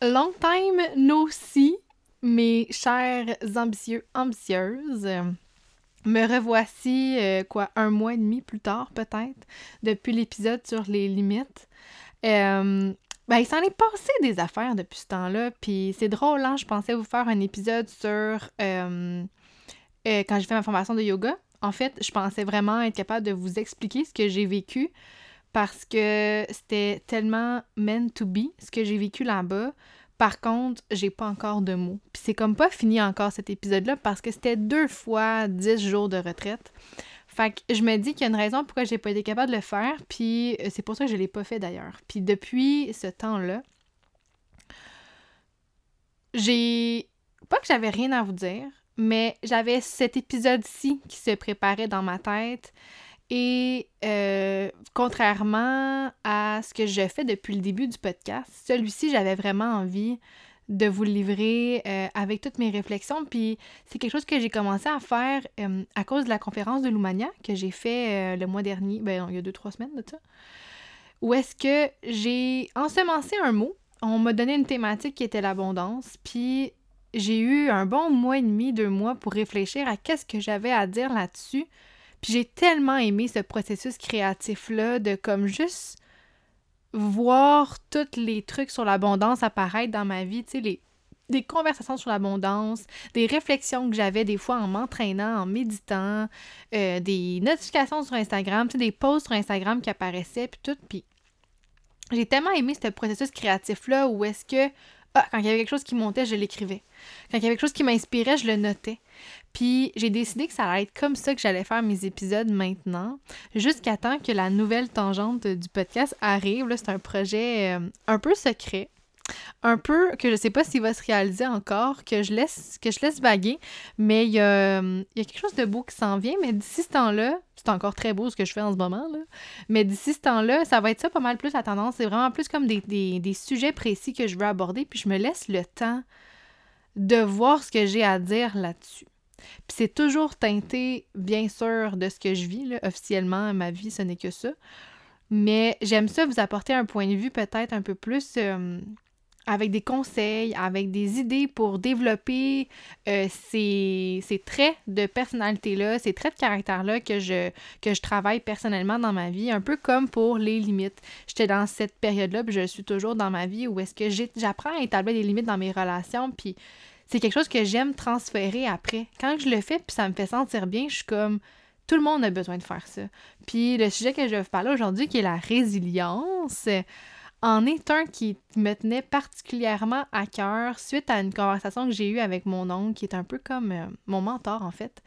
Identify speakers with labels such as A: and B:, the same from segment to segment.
A: Long time no see, mes chers ambitieux, ambitieuses. Me revoici, euh, quoi, un mois et demi plus tard, peut-être, depuis l'épisode sur les limites. Euh, ben, il s'en est passé des affaires depuis ce temps-là, puis c'est drôle, hein? Je pensais vous faire un épisode sur euh, quand j'ai fait ma formation de yoga. En fait, je pensais vraiment être capable de vous expliquer ce que j'ai vécu parce que c'était tellement meant to be, ce que j'ai vécu là-bas. Par contre, j'ai pas encore de mots. Puis c'est comme pas fini encore cet épisode-là parce que c'était deux fois dix jours de retraite. Fait que je me dis qu'il y a une raison pourquoi j'ai pas été capable de le faire, puis euh, c'est pour ça que je l'ai pas fait d'ailleurs. Puis depuis ce temps-là, j'ai. Pas que j'avais rien à vous dire, mais j'avais cet épisode-ci qui se préparait dans ma tête. Et euh, contrairement à ce que je fais depuis le début du podcast, celui-ci, j'avais vraiment envie de vous le livrer euh, avec toutes mes réflexions. Puis c'est quelque chose que j'ai commencé à faire euh, à cause de la conférence de Lumania que j'ai fait le mois dernier, ben il y a deux, trois semaines de ça. Où est-ce que j'ai ensemencé un mot. On m'a donné une thématique qui était l'abondance. Puis j'ai eu un bon mois et demi, deux mois pour réfléchir à qu'est-ce que j'avais à dire là-dessus puis j'ai tellement aimé ce processus créatif-là de comme juste voir tous les trucs sur l'abondance apparaître dans ma vie, tu sais, les, des conversations sur l'abondance, des réflexions que j'avais des fois en m'entraînant, en méditant, euh, des notifications sur Instagram, tu sais, des posts sur Instagram qui apparaissaient, puis tout. Puis j'ai tellement aimé ce processus créatif-là où est-ce que, ah, quand il y avait quelque chose qui montait, je l'écrivais. Quand il y avait quelque chose qui m'inspirait, je le notais. Puis j'ai décidé que ça allait être comme ça que j'allais faire mes épisodes maintenant, jusqu'à temps que la nouvelle tangente du podcast arrive. C'est un projet euh, un peu secret, un peu que je sais pas s'il va se réaliser encore, que je laisse, que je laisse vaguer, mais il y, a, quelque chose de beau qui s'en vient, mais d'ici ce temps-là, c'est encore très beau ce que je fais en ce moment, là, mais d'ici ce temps-là, ça va être ça pas mal plus la tendance. C'est vraiment plus comme des, sujets précis que je veux aborder, puis je me laisse le temps de voir ce que j'ai à dire là-dessus. Puis c'est toujours teinté, bien sûr, de ce que je vis. Là. Officiellement, ma vie, ce n'est que ça. Mais j'aime ça vous apporter un point de vue peut-être un peu plus euh, avec des conseils, avec des idées pour développer euh, ces, traits de personnalité-là, ces traits de caractère-là que je, que je travaille personnellement dans ma vie, un peu comme pour les limites. J'étais dans cette période-là, puis je suis toujours dans ma vie où est-ce que j'apprends à établir des limites dans mes relations, puis c'est quelque chose que j'aime transférer après. Quand je le fais, puis ça me fait sentir bien, je suis comme tout le monde a besoin de faire ça. Puis le sujet que je vais vous parler aujourd'hui, qui est la résilience, en est un qui me tenait particulièrement à cœur suite à une conversation que j'ai eue avec mon oncle, qui est un peu comme euh, mon mentor en fait.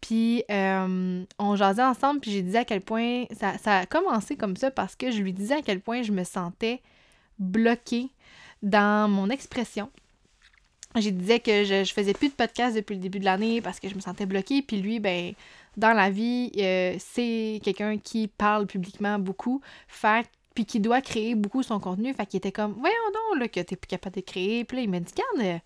A: Puis euh, on jasait ensemble, puis j'ai dit à quel point ça, ça a commencé comme ça parce que je lui disais à quel point je me sentais bloquée dans mon expression j'ai disais que je, je, faisais plus de podcast depuis le début de l'année parce que je me sentais bloquée. Puis lui, ben, dans la vie, euh, c'est quelqu'un qui parle publiquement beaucoup, fait, puis qui doit créer beaucoup son contenu. Fait qu'il était comme, voyons donc, là, que t'es plus capable de créer. Puis là, il m'a dit, garde, euh,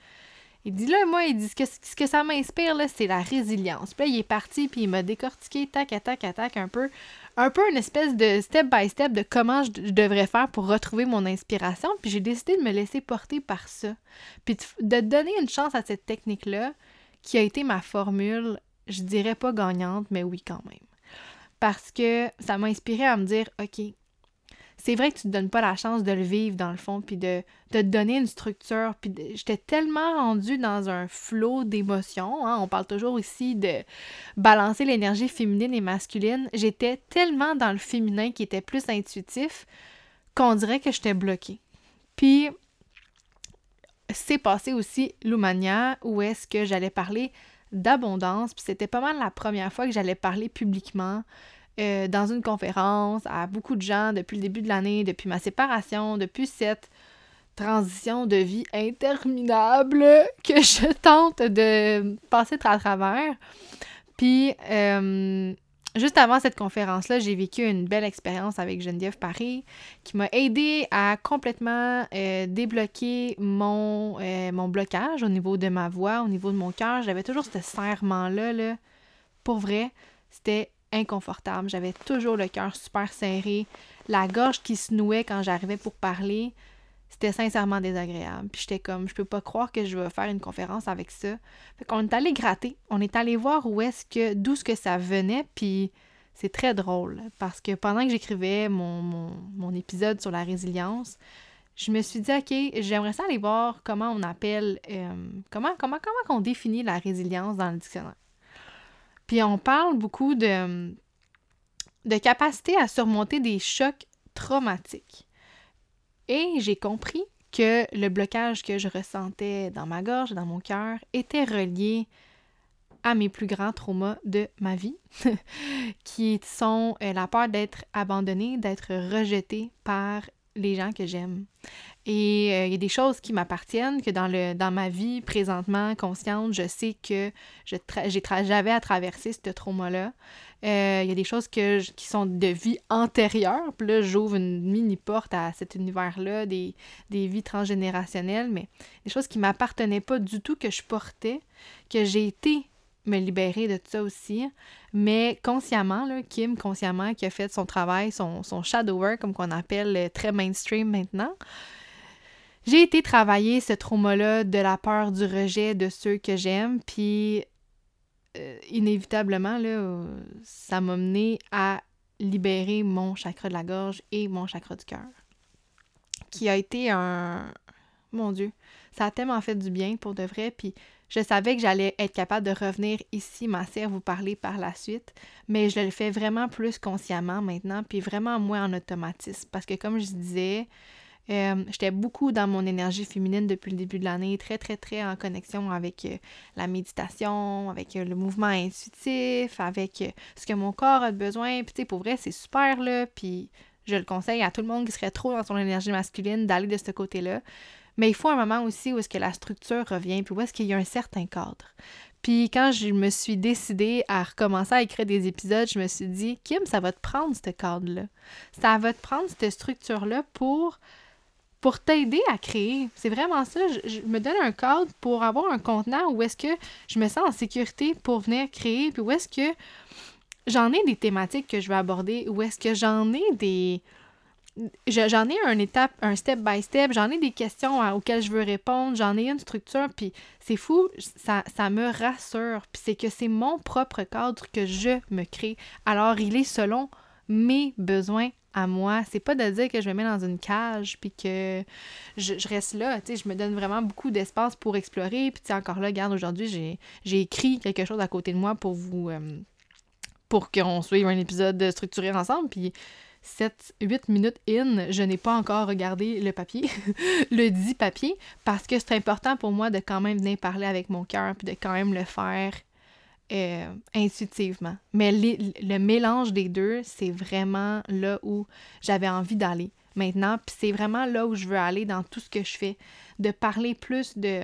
A: il dit là, moi, il dit ce que, ça m'inspire, là, c'est la résilience. Puis là, il est parti, puis il m'a décortiqué, tac, tac, tac, un peu, un peu une espèce de step by step de comment je, devrais faire pour retrouver mon inspiration. Puis j'ai décidé de me laisser porter par ça. Puis de, donner une chance à cette technique-là, qui a été ma formule, je dirais pas gagnante, mais oui quand même. Parce que ça m'a inspiré à me dire, OK, c'est vrai que tu te donnes pas la chance de le vivre dans le fond, puis de, te donner une structure. Puis j'étais tellement rendue dans un flot d'émotions. Hein, on parle toujours ici de balancer l'énergie féminine et masculine. J'étais tellement dans le féminin qui était plus intuitif qu'on dirait que j'étais bloquée. Puis c'est passé aussi l'Oumania où est-ce que j'allais parler d'abondance. Puis c'était pas mal la première fois que j'allais parler publiquement euh, dans une conférence à beaucoup de gens depuis le début de l'année, depuis ma séparation, depuis cette transition de vie interminable que je tente de passer à travers. Puis, euh, juste avant cette conférence-là, j'ai vécu une belle expérience avec Geneviève Paris qui m'a aidé à complètement euh, débloquer mon, mon blocage au niveau de ma voix, au niveau de mon cœur. J'avais toujours ce serrement-là. Là. Pour vrai, c'était inconfortable. J'avais toujours le cœur super serré, la gorge qui se nouait quand j'arrivais pour parler. c'était sincèrement désagréable. Puis j'étais comme, je peux pas croire que je vais faire une conférence avec ça. Fait qu'on est allé gratter. On est allé voir où est-ce que, d'où ce que ça venait. Puis c'est très drôle parce que pendant que j'écrivais mon, épisode sur la résilience, je me suis dit, OK, j'aimerais ça aller voir comment on appelle, euh, comment, comment, comment on définit la résilience dans le dictionnaire. Puis on parle beaucoup de, capacité à surmonter des chocs traumatiques. Et j'ai compris que le blocage que je ressentais dans ma gorge, dans mon cœur, était relié à mes plus grands traumas de ma vie, qui sont euh, la peur d'être abandonnée, d'être rejetée par les gens que j'aime. Et euh, il y a des choses qui m'appartiennent, que dans, le, dans ma vie présentement consciente, je sais que j'avais à traverser ce trauma-là. Euh, il y a des choses que qui sont de vie antérieure. Puis là, j'ouvre une mini-porte à cet univers-là, des, des vies transgénérationnelles, mais des choses qui m'appartenaient pas du tout, que je portais, que j'ai été me libérer de tout ça aussi. Mais consciemment, là, Kim, consciemment, qui a fait son travail, son, son shadow work, comme qu'on appelle euh, très mainstream maintenant, j'ai été travailler ce trauma-là de la peur du rejet de ceux que j'aime, puis euh, inévitablement, là, ça m'a mené à libérer mon chakra de la gorge et mon chakra du cœur, qui a été un... Mon Dieu, ça a tellement fait du bien pour de vrai, puis je savais que j'allais être capable de revenir ici, ma sœur, vous parler par la suite, mais je le fais vraiment plus consciemment maintenant, puis vraiment moins en automatisme. Parce que comme je disais, euh, j'étais beaucoup dans mon énergie féminine depuis le début de l'année, très, très, très en connexion avec euh, la méditation, avec euh, le mouvement intuitif, avec ce que mon corps a besoin. Puis, tu sais, pour vrai, c'est super, là. Puis, je le conseille à tout le monde qui serait trop dans son énergie masculine d'aller de ce côté-là. Mais il faut un moment aussi où est-ce que la structure revient, puis où est-ce qu'il y a un certain cadre. Puis quand je me suis décidée à recommencer à écrire des épisodes, je me suis dit, Kim, ça va te prendre ce cadre-là. Ça va te prendre cette structure-là pour, pour t'aider à créer. C'est vraiment ça. Je, me donne un cadre pour avoir un contenant où est-ce que je me sens en sécurité pour venir créer, puis où est-ce que j'en ai des thématiques que je vais aborder, où est-ce que j'en ai des j'en ai un étape, un step by step, j'en ai des questions auxquelles je veux répondre, j'en ai une structure, puis c'est fou, ça, ça me rassure, puis c'est que c'est mon propre cadre que je me crée. Alors, il est selon mes besoins à moi. C'est pas de dire que je me mets dans une cage puis que je, reste là. Tu sais, je me donne vraiment beaucoup d'espace pour explorer. Puis, tu sais, encore là, regarde, aujourd'hui, j'ai écrit quelque chose à côté de moi pour vous. Euh, pour qu'on suive un épisode structuré ensemble. Puis, 7, 8 minutes in, je n'ai pas encore regardé le papier, le dit papier, parce que c'est important pour moi de quand même venir parler avec mon cœur, puis de quand même le faire euh, intuitivement. Mais le mélange des deux, c'est vraiment là où j'avais envie d'aller maintenant, puis c'est vraiment là où je veux aller dans tout ce que je fais, de parler plus de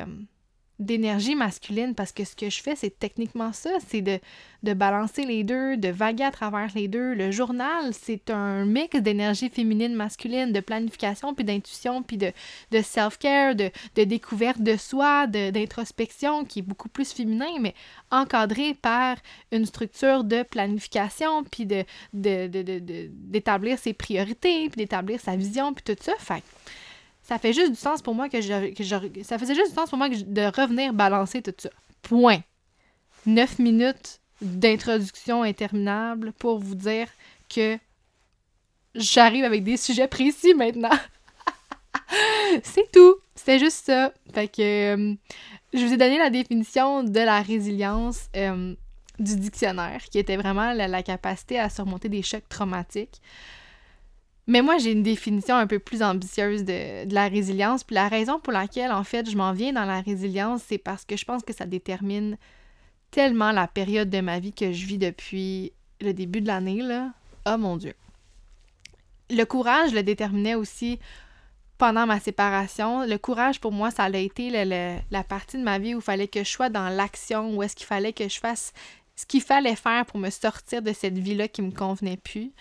A: d'énergie masculine parce que ce que je fais, c'est techniquement ça, c'est de, de, balancer les deux, de vaguer à travers les deux. Le journal, c'est un mix d'énergie féminine, masculine, de planification, puis d'intuition, puis de, de self-care, de, de, découverte de soi, d'introspection, qui est beaucoup plus féminin, mais encadré par une structure de planification, puis de, d'établir ses priorités, puis d'établir sa vision, puis tout ça. Fait ça fait juste du sens pour moi que je, que ça faisait juste du sens pour moi de revenir balancer tout ça. Point. Neuf minutes d'introduction interminable pour vous dire que j'arrive avec des sujets précis maintenant. C'est tout. C'était juste ça. Fait que euh, je vous ai donné la définition de la résilience euh, du dictionnaire, qui était vraiment la, capacité à surmonter des chocs traumatiques. Mais moi, j'ai une définition un peu plus ambitieuse de, la résilience. Puis la raison pour laquelle, en fait, je m'en viens dans la résilience, c'est parce que je pense que ça détermine tellement la période de ma vie que je vis depuis le début de l'année, là. Oh mon Dieu. Le courage le déterminait aussi pendant ma séparation. Le courage, pour moi, ça a été la partie de ma vie où il fallait que je sois dans l'action, où est-ce qu'il fallait que je fasse ce qu'il fallait faire pour me sortir de cette vie-là qui me convenait plus.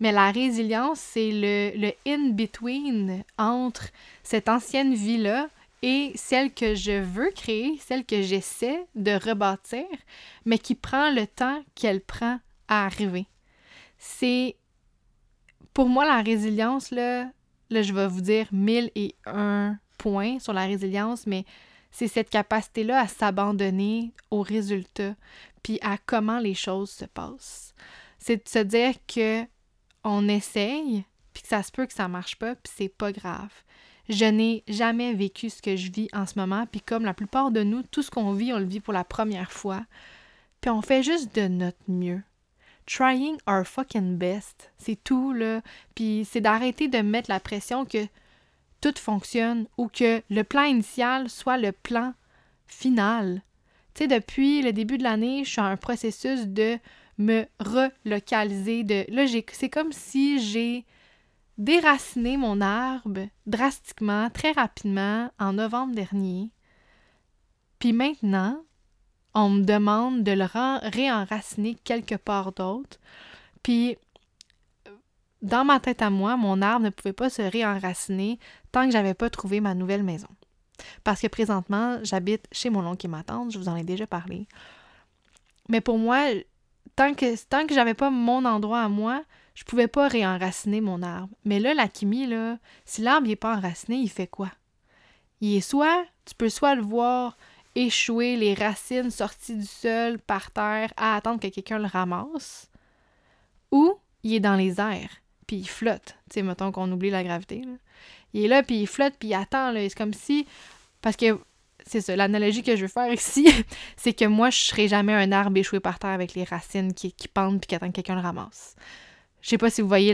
A: Mais la résilience, c'est le, le in-between entre cette ancienne vie-là et celle que je veux créer, celle que j'essaie de rebâtir, mais qui prend le temps qu'elle prend à arriver. C'est pour moi la résilience là, là, je vais vous dire mille et un points sur la résilience, mais c'est cette capacité-là à s'abandonner aux résultats, puis à comment les choses se passent. C'est de se dire que on essaye, puis que ça se peut que ça marche pas, puis c'est pas grave. Je n'ai jamais vécu ce que je vis en ce moment, puis comme la plupart de nous, tout ce qu'on vit, on le vit pour la première fois. Puis on fait juste de notre mieux. Trying our fucking best, c'est tout là. Puis c'est d'arrêter de mettre la pression que tout fonctionne ou que le plan initial soit le plan final. Tu sais, depuis le début de l'année, je suis en processus de me relocaliser. De... Là, c'est comme si j'ai déraciné mon arbre drastiquement, très rapidement, en novembre dernier. Puis maintenant, on me demande de le réenraciner quelque part d'autre. Puis dans ma tête à moi, mon arbre ne pouvait pas se réenraciner tant que j'avais pas trouvé ma nouvelle maison. Parce que présentement, j'habite chez mon oncle et ma tante, je vous en ai déjà parlé. Mais pour moi, tant que tant que j'avais pas mon endroit à moi, je pouvais pas réenraciner mon arbre. Mais là, la chimie, là, si l'arbre n'est pas enraciné, il fait quoi? Il est soit, tu peux soit le voir échouer, les racines sorties du sol par terre à attendre que quelqu'un le ramasse, ou il est dans les airs puis il flotte. Tu sais, mettons qu'on oublie la gravité. Il est là, puis il flotte, puis il attend. C'est comme si. Parce que c'est ça, l'analogie que je veux faire ici, c'est que moi, je serais jamais un arbre échoué par terre avec les racines qui, qui pendent puis qui attendent que quelqu'un le ramasse. Je sais pas si vous voyez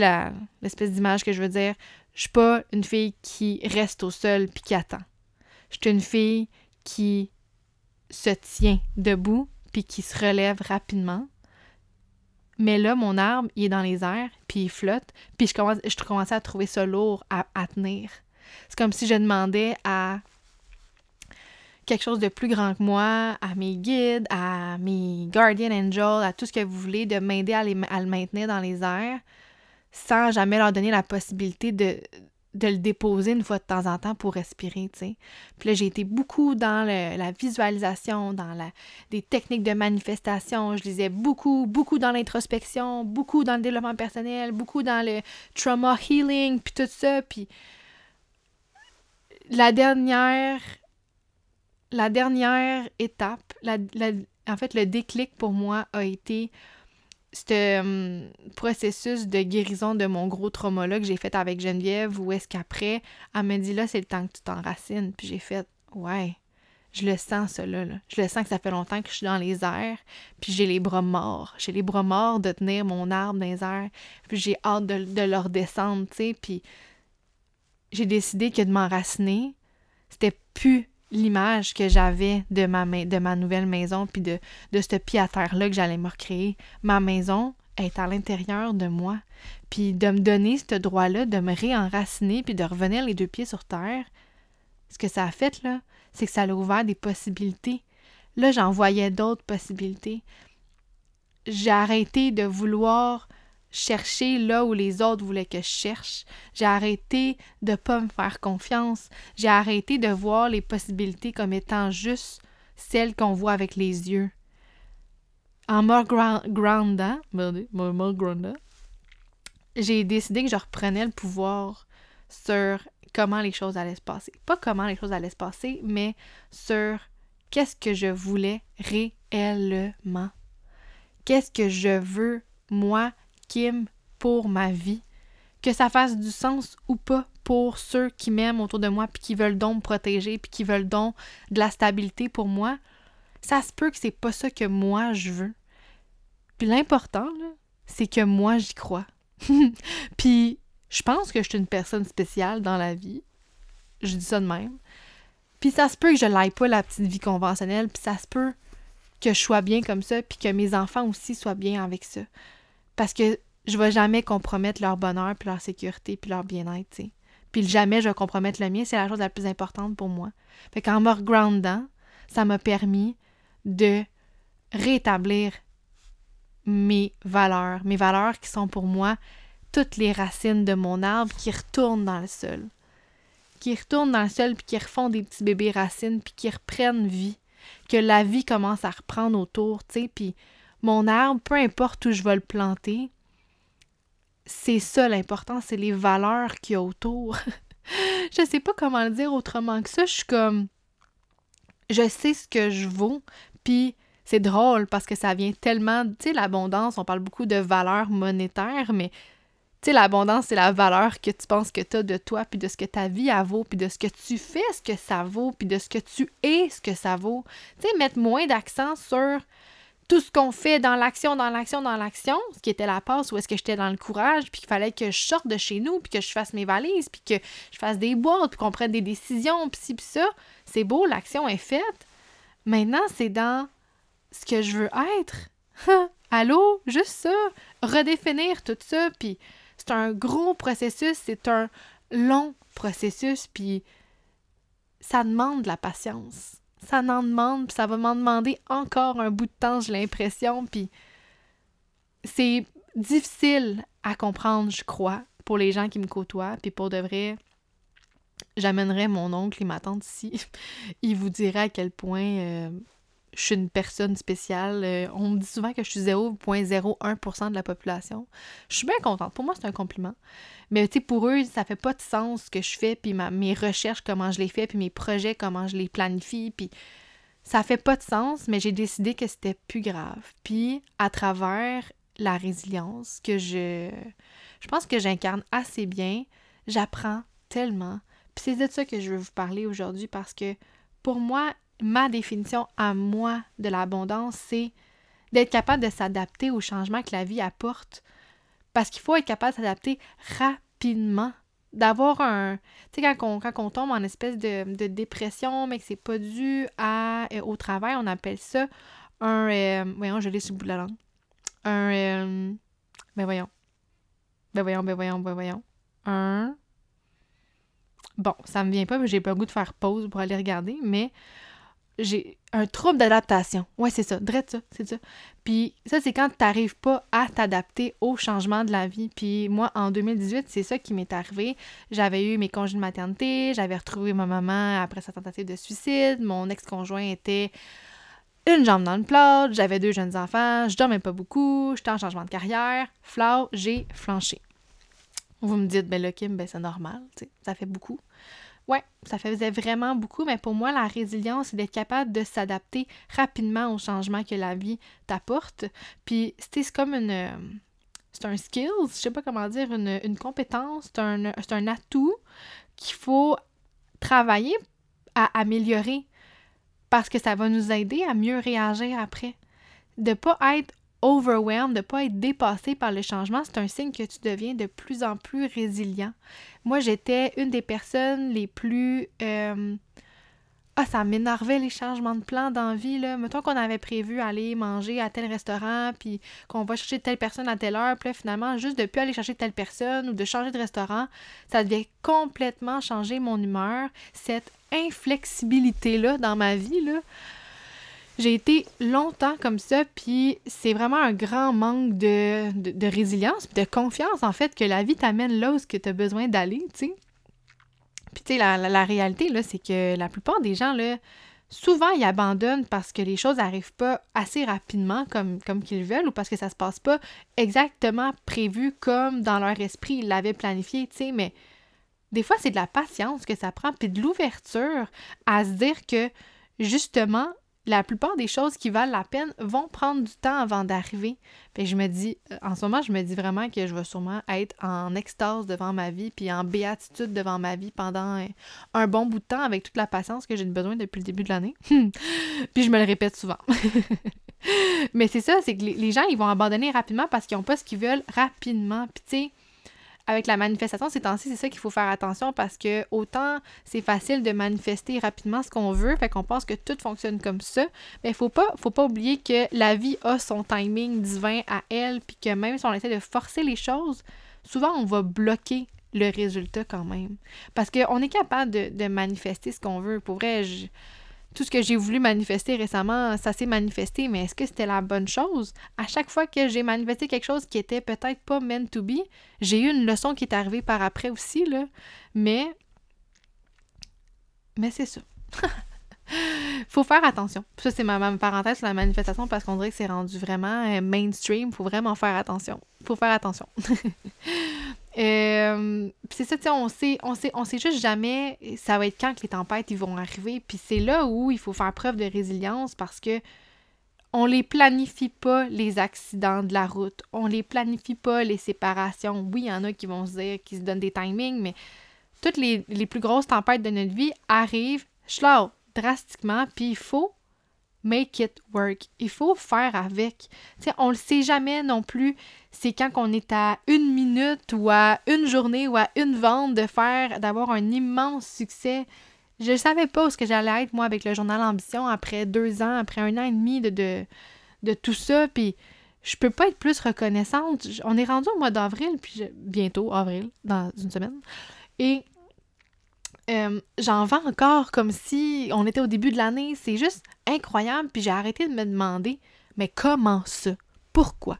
A: l'espèce d'image que je veux dire. Je suis pas une fille qui reste au sol puis qui attend. Je suis une fille qui se tient debout puis qui se relève rapidement mais là, mon arbre, il est dans les airs, puis il flotte, puis je, commence, je commençais à trouver ça lourd à, tenir. C'est comme si je demandais à quelque chose de plus grand que moi, à mes guides, à mes guardian angels, à tout ce que vous voulez, de m'aider à, le maintenir dans les airs, sans jamais leur donner la possibilité de, de le déposer une fois de temps en temps pour respirer, tu sais. Puis là, j'ai été beaucoup dans la visualisation, dans la, des techniques de manifestation. Je lisais beaucoup, beaucoup dans l'introspection, beaucoup dans le développement personnel, beaucoup dans le trauma healing, puis tout ça. Puis la dernière, la dernière étape, la, en fait, le déclic pour moi a été ce hum, processus de guérison de mon gros trauma que j'ai fait avec Geneviève, où est-ce qu'après, elle me dit là, c'est le temps que tu t'enracines. Puis j'ai fait Ouais, je le sens, ça là. Je le sens que ça fait longtemps que je suis dans les airs, puis j'ai les bras morts. J'ai les bras morts de tenir mon arbre dans les airs, puis j'ai hâte de, de le redescendre, tu sais. Puis j'ai décidé que de m'enraciner, c'était plus l'image que j'avais de ma, nouvelle maison, puis de, de ce pied à terre-là que j'allais me recréer. Ma maison est à l'intérieur de moi. Puis de me donner ce droit-là, de me réenraciner, puis de revenir les deux pieds sur terre, ce que ça a fait, là, c'est que ça a ouvert des possibilités. Là, j'en voyais d'autres possibilités. J'ai arrêté de vouloir chercher là où les autres voulaient que je cherche. J'ai arrêté de pas me faire confiance. J'ai arrêté de voir les possibilités comme étant juste celles qu'on voit avec les yeux. En me groundant, j'ai décidé que je reprenais le pouvoir sur comment les choses allaient se passer. Pas comment les choses allaient se passer, mais sur qu'est-ce que je voulais réellement. Qu'est-ce que je veux, moi, Pour ma vie. Que ça fasse du sens ou pas pour ceux qui m'aiment autour de moi, puis qui veulent donc me protéger, puis qui veulent donc de la stabilité pour moi, ça se peut que c'est pas ça que moi je veux. Puis l'important, c'est que moi j'y crois. puis je pense que je suis une personne spéciale dans la vie. Je dis ça de même. Puis ça se peut que je l'aille pas la petite vie conventionnelle, puis ça se peut que je sois bien comme ça, puis que mes enfants aussi soient bien avec ça. Parce que je vais jamais compromettre leur bonheur, puis leur sécurité, puis leur bien-être. Puis jamais je vais compromettre le mien, c'est la chose la plus importante pour moi. Fait qu'en me regroundant, ça m'a permis de rétablir mes valeurs, mes valeurs qui sont pour moi toutes les racines de mon arbre qui retournent dans le sol. Qui retournent dans le sol, puis qui refont des petits bébés racines, puis qui reprennent vie. Que la vie commence à reprendre autour, tu sais, puis mon arbre, peu importe où je vais le planter, c'est ça l'important, c'est les valeurs qu'il y a autour. je sais pas comment le dire autrement que ça. Je suis comme. Je sais ce que je vaux, puis c'est drôle parce que ça vient tellement. Tu sais, l'abondance, on parle beaucoup de valeurs monétaires, mais tu sais, l'abondance, c'est la valeur que tu penses que tu as de toi, puis de ce que ta vie a vaut, puis de ce que tu fais, ce que ça vaut, puis de ce que tu es, ce que ça vaut. Tu sais, mettre moins d'accent sur tout ce qu'on fait dans l'action, dans l'action, dans l'action, ce qui était la passe où est-ce que j'étais dans le courage, puis qu'il fallait que je sorte de chez nous, puis que je fasse mes valises, puis que je fasse des boîtes, puis qu'on prenne des décisions, puis ci, puis ça. C'est beau, l'action est faite. Maintenant, c'est dans ce que je veux être. Allô? Juste ça. Redéfinir tout ça, puis c'est un gros processus, c'est un long processus, puis ça demande de la patience ça n'en demande, puis ça va m'en demander encore un bout de temps, j'ai l'impression, puis c'est difficile à comprendre, je crois, pour les gens qui me côtoient, puis pour de vrai, j'amènerai mon oncle et ma tante ici, il vous dira à quel point euh, je suis une personne spéciale. Euh, on me dit souvent que je suis 0,01% de la population. Je suis bien contente. Pour moi, c'est un compliment. Mais tu sais, pour eux, ça fait pas de sens ce que je fais, puis mes recherches, comment je les fais, puis mes projets, comment je les planifie, puis ça fait pas de sens, mais j'ai décidé que c'était plus grave. Puis, à travers la résilience que je... Je pense que j'incarne assez bien, j'apprends tellement. Puis c'est de ça que je veux vous parler aujourd'hui parce que pour moi, ma définition à moi de l'abondance, c'est d'être capable de s'adapter aux changements que la vie apporte. Parce qu'il faut être capable de s'adapter rapidement. D'avoir un. Tu sais, quand on, tombe en espèce de, dépression, mais que c'est pas dû à, euh, au travail, on appelle ça un. Euh, voyons, je l'ai sur le bout de la langue. Un. Euh, ben voyons. Ben voyons, ben voyons, ben voyons. Un. Bon, ça me vient pas, mais j'ai pas le goût de faire pause pour aller regarder, mais j'ai un trouble d'adaptation. Ouais, c'est ça, drette ça, c'est ça. Puis ça, c'est quand tu n'arrives pas à t'adapter au changement de la vie. Puis moi, en 2018, c'est ça qui m'est arrivé. J'avais eu mes congés de maternité, j'avais retrouvé ma maman après sa tentative de suicide, mon ex-conjoint était une jambe dans le plat, j'avais deux jeunes enfants, je dormais pas beaucoup, j'étais en changement de carrière, flau, j'ai flanché. Vous me dites, ben là, ben c'est normal, ça fait beaucoup. Ouais, ça faisait vraiment beaucoup, mais pour moi, la résilience, c'est d'être capable de s'adapter rapidement aux changements que la vie t'apporte. Puis, c'est comme une. Euh, c'est un skill, je sais pas comment dire, une, compétence, c'est un, un atout qu'il faut travailler à améliorer parce que ça va nous aider à mieux réagir après. De pas être overwhelmed, de ne pas être dépassé par le changement, c'est un signe que tu deviens de plus en plus résilient. Moi, j'étais une des personnes les plus... Euh, ah, ça m'énervait les changements de plan d'envie, là. Mettons qu'on avait prévu aller manger à tel restaurant, puis qu'on va chercher telle personne à telle heure, puis là, finalement, juste de plus aller chercher telle personne ou de changer de restaurant, ça devait complètement changer mon humeur. Cette inflexibilité-là dans ma vie, là, j'ai été longtemps comme ça, puis c'est vraiment un grand manque de, de, résilience, de confiance, en fait, que la vie t'amène là où tu as besoin d'aller, tu sais. Puis, tu sais, la, réalité, là, c'est que la plupart des gens, là, souvent, ils abandonnent parce que les choses n'arrivent pas assez rapidement comme, comme qu'ils veulent ou parce que ça se passe pas exactement prévu comme dans leur esprit, ils l'avaient planifié, tu sais, mais des fois, c'est de la patience que ça prend, puis de l'ouverture à se dire que, justement, la plupart des choses qui valent la peine vont prendre du temps avant d'arriver. Je me dis, euh, en ce moment, je me dis vraiment que je vais sûrement être en extase devant ma vie, puis en béatitude devant ma vie pendant un bon bout de temps avec toute la patience que j'ai besoin depuis le début de l'année. puis je me le répète souvent. Mais c'est ça, c'est que les gens, ils vont abandonner rapidement parce qu'ils n'ont pas ce qu'ils veulent rapidement. Puis tu sais, avec la manifestation ces temps-ci, c'est ça qu'il faut faire attention parce que autant c'est facile de manifester rapidement ce qu'on veut, fait qu'on pense que tout fonctionne comme ça, mais faut pas, faut pas oublier que la vie a son timing divin à elle, puis que même si on essaie de forcer les choses, souvent on va bloquer le résultat quand même. Parce qu'on est capable de, de manifester ce qu'on veut. Pour vrai, je, tout ce que j'ai voulu manifester récemment, ça s'est manifesté, mais est-ce que c'était la bonne chose? À chaque fois que j'ai manifesté quelque chose qui était peut-être pas meant to be, j'ai eu une leçon qui est arrivée par après aussi, là. Mais. Mais c'est ça. faut faire attention. Ça, c'est ma, parenthèse sur la manifestation parce qu'on dirait que c'est rendu vraiment euh, mainstream. Faut vraiment faire attention. Faut faire attention. Euh, c'est ça, on sait, on, sait, on sait juste jamais ça va être quand que les tempêtes ils vont arriver. Puis c'est là où il faut faire preuve de résilience parce que on les planifie pas, les accidents de la route. On les planifie pas, les séparations. Oui, il y en a qui vont se dire, qui se donnent des timings, mais toutes les, plus grosses tempêtes de notre vie arrivent, drastiquement, puis il faut make it work. Il faut faire avec. sais, on le sait jamais non plus. C'est quand on est à une minute ou à une journée ou à une vente de faire, d'avoir un immense succès. Je ne savais pas où ce que j'allais être, moi, avec le journal Ambition après deux ans, après un an et demi de, de, de tout ça. Puis je peux pas être plus reconnaissante. On est rendu au mois d'avril, puis bientôt, avril, dans une semaine. Et euh, j'en vends encore comme si on était au début de l'année. C'est juste incroyable. Puis j'ai arrêté de me demander, mais comment ça? Pourquoi?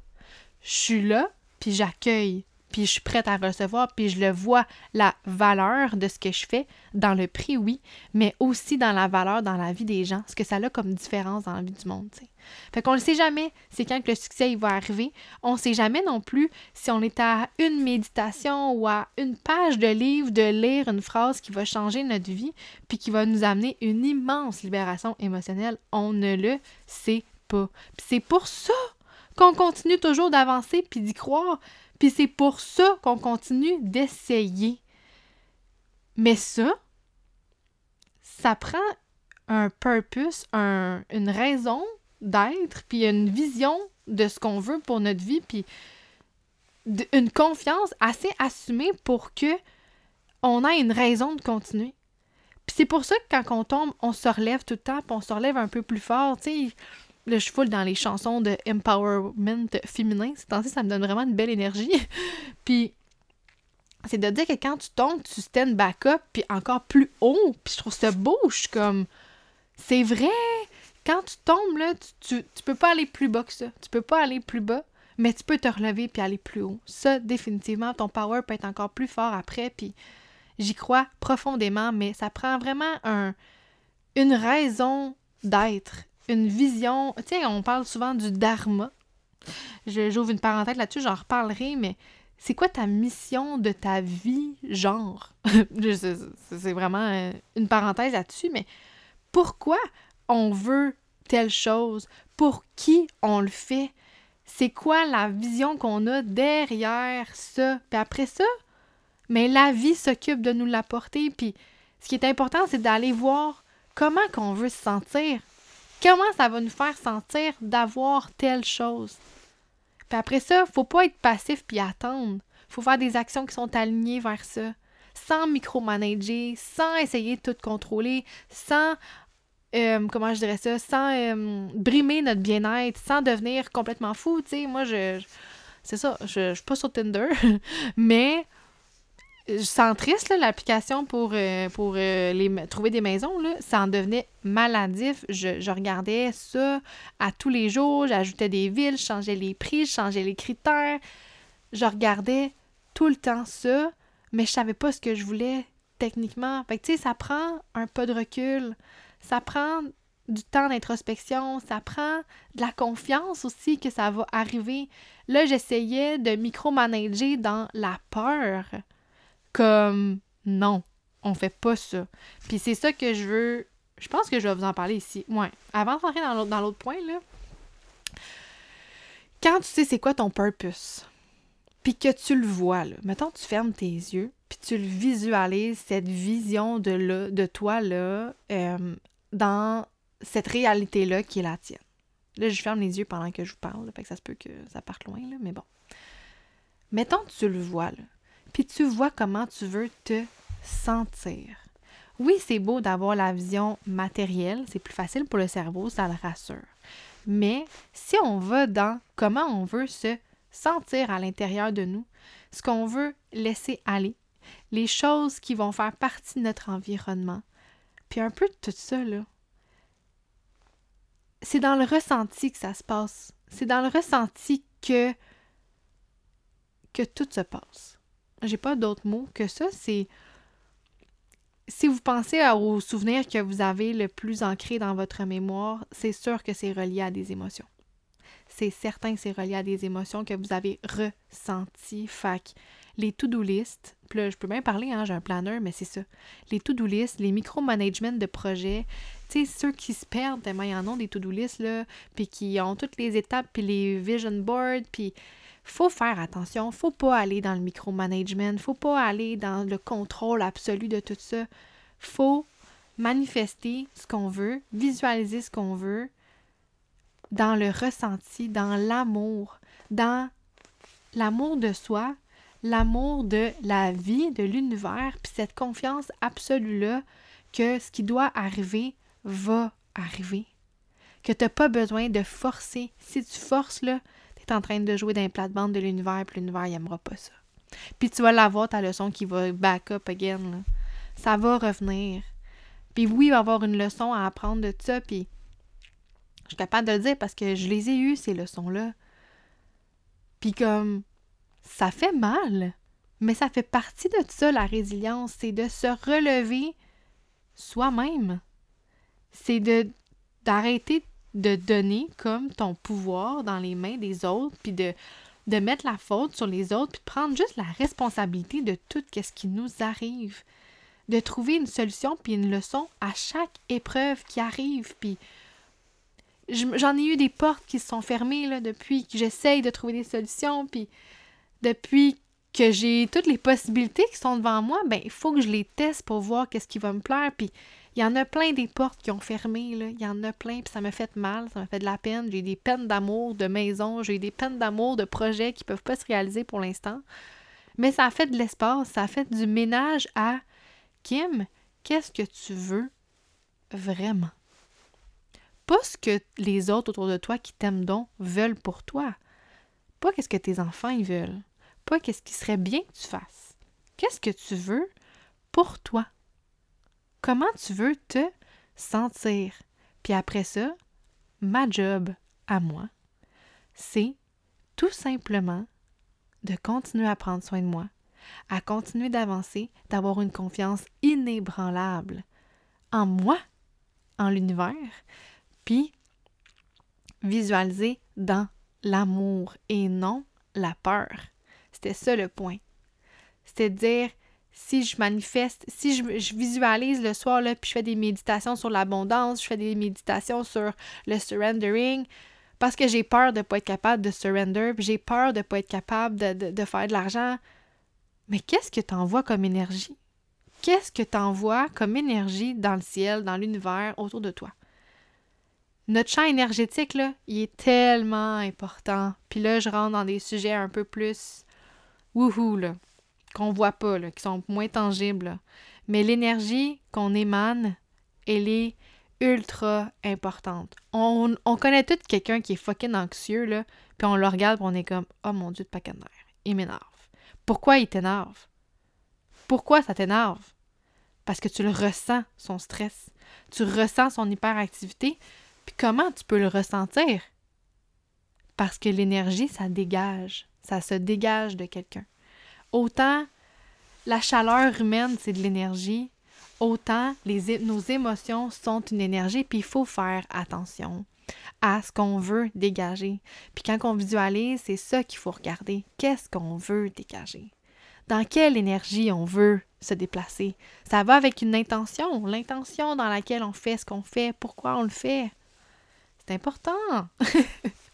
A: Je suis là, puis j'accueille, puis je suis prête à recevoir, puis je le vois, la valeur de ce que je fais dans le prix, oui, mais aussi dans la valeur dans la vie des gens, ce que ça a comme différence dans la vie du monde. sais. Fait qu'on ne sait jamais, c'est quand que le succès il va arriver. On ne sait jamais non plus si on est à une méditation ou à une page de livre de lire une phrase qui va changer notre vie puis qui va nous amener une immense libération émotionnelle. On ne le sait pas. Puis c'est pour ça qu'on continue toujours d'avancer puis d'y croire. Puis c'est pour ça qu'on continue d'essayer. Mais ça, ça prend un purpose, une raison d'être, puis une vision de ce qu'on veut pour notre vie, puis une confiance assez assumée pour que on ait une raison de continuer. Puis c'est pour ça que quand on tombe, on se relève tout le temps, puis on se relève un peu plus fort. Tu sais, là, je full dans les chansons de empowerment féminin. C'est ainsi, ça me donne vraiment une belle énergie. puis c'est de dire que quand tu tombes, tu stand back up, puis encore plus haut. Puis je trouve ça beau. Je suis comme, c'est vrai, quand tu tombes, là, tu, tu, peux pas aller plus bas que ça. Tu peux pas aller plus bas, mais tu peux te relever puis aller plus haut. Ça, définitivement, ton power peut être encore plus fort après, puis j'y crois profondément, mais ça prend vraiment un, une raison d'être, une vision. Sais, on parle souvent du dharma. J'ouvre une parenthèse là-dessus, j'en reparlerai, mais c'est quoi ta mission de ta vie, genre? c'est vraiment euh, une parenthèse là-dessus, mais pourquoi on veut telle chose, pour qui on le fait, c'est quoi la vision qu'on a derrière ça? Puis après ça, mais la vie s'occupe de nous l'apporter. Puis ce qui est important, c'est d'aller voir comment qu'on veut se sentir. Comment ça va nous faire sentir d'avoir telle chose? Puis après ça, faut pas être passif puis attendre. Faut faire des actions qui sont alignées vers ça. Sans micromanager, sans essayer de tout contrôler, sans euh, comment je dirais ça, sans euh, brimer notre bien-être, sans devenir complètement fou, tu sais. Moi, je, c'est ça, je, je suis pas sur Tinder, mais Centris, l'application pour, euh, pour les, trouver des maisons, là, ça en devenait maladif. Je, je regardais ça à tous les jours, j'ajoutais des villes, je changeais les prix, je changeais les critères. Je regardais tout le temps ça, mais je savais pas ce que je voulais techniquement. Fait que, tu sais, ça prend un peu de recul. Ça prend du temps d'introspection, ça prend de la confiance aussi que ça va arriver. Là, j'essayais de micromanager dans la peur. Comme non, on fait pas ça. Puis c'est ça que je veux. Je pense que je vais vous en parler ici. Ouais. Avant de rentrer dans l'autre point, là. Quand tu sais c'est quoi ton purpose, puis que tu le vois, là, mettons tu fermes tes yeux, puis tu le visualises, cette vision de, là, de toi, là, euh, dans cette réalité-là qui est la tienne. Là, je ferme les yeux pendant que je vous parle, que ça se peut que ça parte loin, là, mais bon. Mettons tu le vois, là, puis tu vois comment tu veux te sentir. Oui, c'est beau d'avoir la vision matérielle, c'est plus facile pour le cerveau, ça le rassure. Mais si on va dans comment on veut se sentir à l'intérieur de nous, ce qu'on veut laisser aller, les choses qui vont faire partie de notre environnement, puis un peu de tout ça, là. C'est dans le ressenti que ça se passe. C'est dans le ressenti que, que tout se passe. J'ai pas d'autres mots que ça. C'est. Si vous pensez aux souvenirs que vous avez le plus ancré dans votre mémoire, c'est sûr que c'est relié à des émotions. C'est certain que c'est relié à des émotions que vous avez ressenties. Fait les to-do list. Puis là, je peux bien parler, hein, j'ai un planner, mais c'est ça. Les to-do list, les micro-management de projets, tu sais, ceux qui se perdent tellement ils en ont des to-do list, là, puis qui ont toutes les étapes, puis les vision boards, puis faut faire attention, faut pas aller dans le micro-management, faut pas aller dans le contrôle absolu de tout ça. Faut manifester ce qu'on veut, visualiser ce qu'on veut dans le ressenti, dans l'amour, dans l'amour de soi, l'amour de la vie, de l'univers, puis cette confiance absolue-là que ce qui doit arriver va arriver. Que tu n'as pas besoin de forcer. Si tu forces, là, en train de jouer dans les plates-bandes de l'univers, puis l'univers n'aimera pas ça. Puis tu vas l'avoir, ta leçon qui va back up again. Ça va revenir. Puis oui, il va y avoir une leçon à apprendre de ça, puis je suis capable de le dire parce que je les ai eues, ces leçons-là. Puis comme, ça fait mal, mais ça fait partie de ça, la résilience, c'est de se relever soi-même. C'est de d'arrêter de donner comme ton pouvoir dans les mains des autres, puis de, mettre la faute sur les autres, puis de prendre juste la responsabilité de tout ce qui nous arrive. De trouver une solution puis une leçon à chaque épreuve qui arrive, puis j'en ai eu des portes qui se sont fermées là, depuis que j'essaye de trouver des solutions, puis depuis que j'ai toutes les possibilités qui sont devant moi, ben il faut que je les teste pour voir qu'est-ce qui va me plaire. Puis il y en a plein des portes qui ont fermé. Il y en a plein, puis ça m'a fait mal, ça m'a fait de la peine. J'ai des peines d'amour de maison, j'ai des peines d'amour de projets qui peuvent pas se réaliser pour l'instant. Mais ça a fait de l'espace, ça a fait du ménage à Kim, qu'est-ce que tu veux vraiment? Pas ce que les autres autour de toi qui t'aiment donc veulent pour toi. Pas qu'est-ce que tes enfants ils veulent. Pas qu'est-ce qui serait bien que tu fasses. Qu'est-ce que tu veux pour toi? Comment tu veux te sentir? Puis après ça, ma job à moi, c'est tout simplement de continuer à prendre soin de moi, à continuer d'avancer, d'avoir une confiance inébranlable en moi, en l'univers, puis visualiser dans l'amour et non la peur. C'était ça le point. C'était de dire si je manifeste, si je, visualise le soir, là, puis je fais des méditations sur l'abondance, je fais des méditations sur le surrendering, parce que j'ai peur de ne pas être capable de surrender, puis j'ai peur de ne pas être capable de, faire de l'argent. Mais qu'est-ce que tu envoies comme énergie? Qu'est-ce que tu envoies comme énergie dans le ciel, dans l'univers, autour de toi? notre champ énergétique, là, il est tellement important. Puis là, je rentre dans des sujets un peu plus wouhou, là, qu'on voit pas, qui sont moins tangibles. Mais l'énergie qu'on émane, elle est ultra importante. On, connaît tout quelqu'un qui est fucking anxieux, là, puis on le regarde, puis on est comme « Oh mon Dieu, de paquet de nerfs. Il m'énerve. » Pourquoi il t'énerve? Pourquoi ça t'énerve? Parce que tu le ressens, son stress. Tu ressens son hyperactivité, puis comment tu peux le ressentir? Parce que l'énergie, ça dégage. Ça se dégage de quelqu'un. Autant la chaleur humaine, c'est de l'énergie, autant nos émotions sont une énergie, puis il faut faire attention à ce qu'on veut dégager. Puis quand on visualise, c'est ça qu'il faut regarder. Qu'est-ce qu'on veut dégager? Dans quelle énergie on veut se déplacer? Ça va avec une intention, l'intention dans laquelle on fait ce qu'on fait, pourquoi on le fait. C'est important.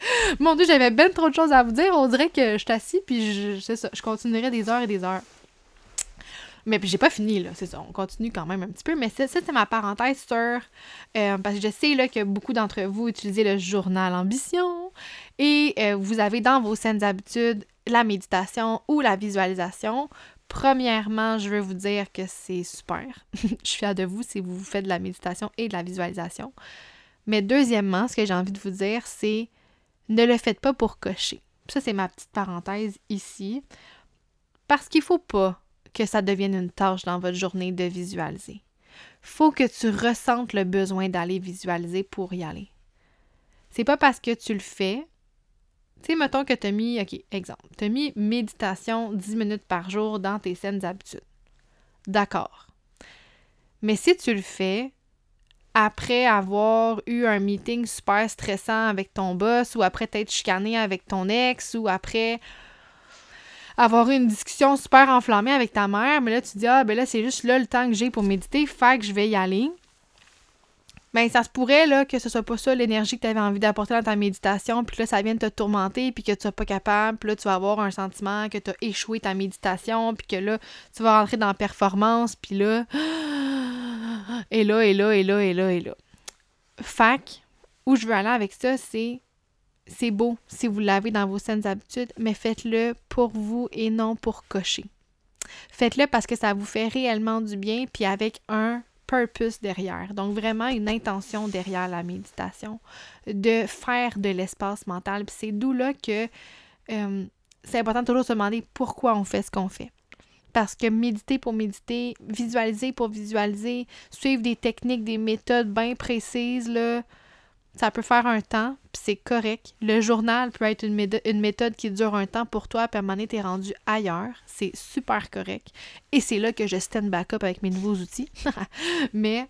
A: Mon Dieu, j'avais bien trop de choses à vous dire. On dirait que je suis puis je, ça, je continuerai des heures et des heures. Mais puis j'ai pas fini, là, c'est ça. On continue quand même un petit peu. Mais ça, c'est ma parenthèse sur... Euh, parce que je sais là, que beaucoup d'entre vous utilisez le journal ambition et euh, vous avez dans vos saines habitudes la méditation ou la visualisation. Premièrement, je veux vous dire que c'est super. je suis fière de vous si vous faites de la méditation et de la visualisation. Mais deuxièmement, ce que j'ai envie de vous dire, c'est ne le faites pas pour cocher. Ça, c'est ma petite parenthèse ici. Parce qu'il ne faut pas que ça devienne une tâche dans votre journée de visualiser. faut que tu ressentes le besoin d'aller visualiser pour y aller. C'est pas parce que tu le fais. Tu sais, mettons que tu as mis, OK, exemple, tu as mis méditation 10 minutes par jour dans tes saines habitudes. D'accord. Mais si tu le fais après avoir eu un meeting super stressant avec ton boss ou après t'être chicané avec ton ex ou après avoir eu une discussion super enflammée avec ta mère, mais là, tu dis, ah, ben là, c'est juste là le temps que j'ai pour méditer, fait que je vais y aller. Ben, ça se pourrait là, que ce soit pas ça l'énergie que tu avais envie d'apporter dans ta méditation, puis là, ça vient te tourmenter, puis que tu sois pas capable, puis là, tu vas avoir un sentiment que tu as échoué ta méditation, puis que là, tu vas rentrer dans performance, puis là, et là, et là, et là, et là, et là. Fac, où je veux aller avec ça, c'est c'est beau si vous l'avez dans vos saines habitudes, mais faites-le pour vous et non pour cocher. Faites-le parce que ça vous fait réellement du bien, puis avec un purpose derrière. Donc vraiment une intention derrière la méditation, de faire de l'espace mental. Puis c'est d'où là que euh, c'est important de toujours se demander pourquoi on fait ce qu'on fait. Parce que méditer pour méditer, visualiser pour visualiser, suivre des techniques, des méthodes bien précises, là, ça peut faire un temps, puis c'est correct. Le journal peut être une, méthode qui dure un temps pour toi, puis à un t'es rendu ailleurs. C'est super correct. Et c'est là que je stand back up avec mes nouveaux outils. Mais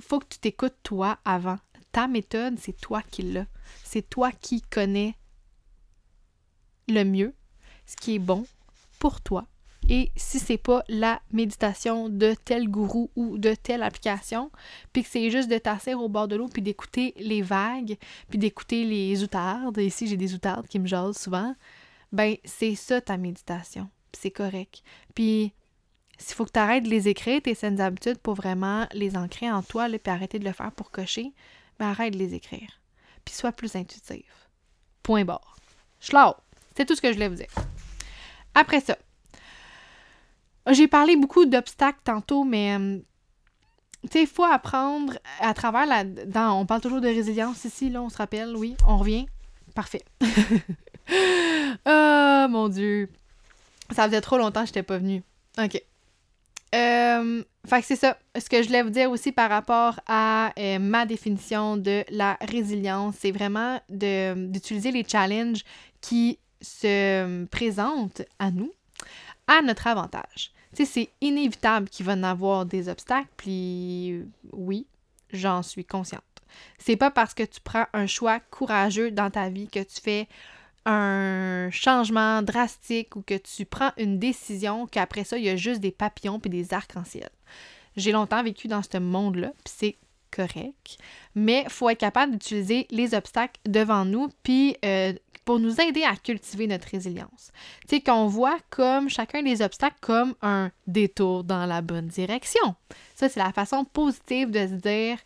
A: faut que tu t'écoutes toi avant. Ta méthode, c'est toi qui l'as. C'est toi qui connais le mieux ce qui est bon pour toi et si c'est pas la méditation de tel gourou ou de telle application, puis que c'est juste de t'asseoir au bord de l'eau puis d'écouter les vagues, puis d'écouter les outardes, ici j'ai des outardes qui me jasent souvent, ben c'est ça ta méditation, c'est correct. Puis s'il faut que tu arrêtes de les écrire, tes saines habitudes, pour vraiment les ancrer en toi, puis arrêter de le faire pour cocher, ben arrête de les écrire. Puis sois plus intuitif. Point barre. Schlau! C'est tout ce que je voulais vous dire. Après ça, j'ai parlé beaucoup d'obstacles tantôt, mais euh, tu sais, il faut apprendre à travers la. On parle toujours de résilience ici, là, on se rappelle, oui, on revient. Parfait. oh mon Dieu. Ça faisait trop longtemps que je n'étais pas venue. OK. Euh, fait que c'est ça. Ce que je voulais vous dire aussi par rapport à euh, ma définition de la résilience, c'est vraiment d'utiliser les challenges qui se présentent à nous à notre avantage c'est inévitable qu'il va y avoir des obstacles, puis oui, j'en suis consciente. C'est pas parce que tu prends un choix courageux dans ta vie que tu fais un changement drastique ou que tu prends une décision qu'après ça, il y a juste des papillons puis des arcs-en-ciel. J'ai longtemps vécu dans ce monde-là, puis c'est correct, mais il faut être capable d'utiliser les obstacles devant nous, puis euh, pour nous aider à cultiver notre résilience. Tu sais, qu'on voit comme chacun des obstacles comme un détour dans la bonne direction. Ça, c'est la façon positive de se dire,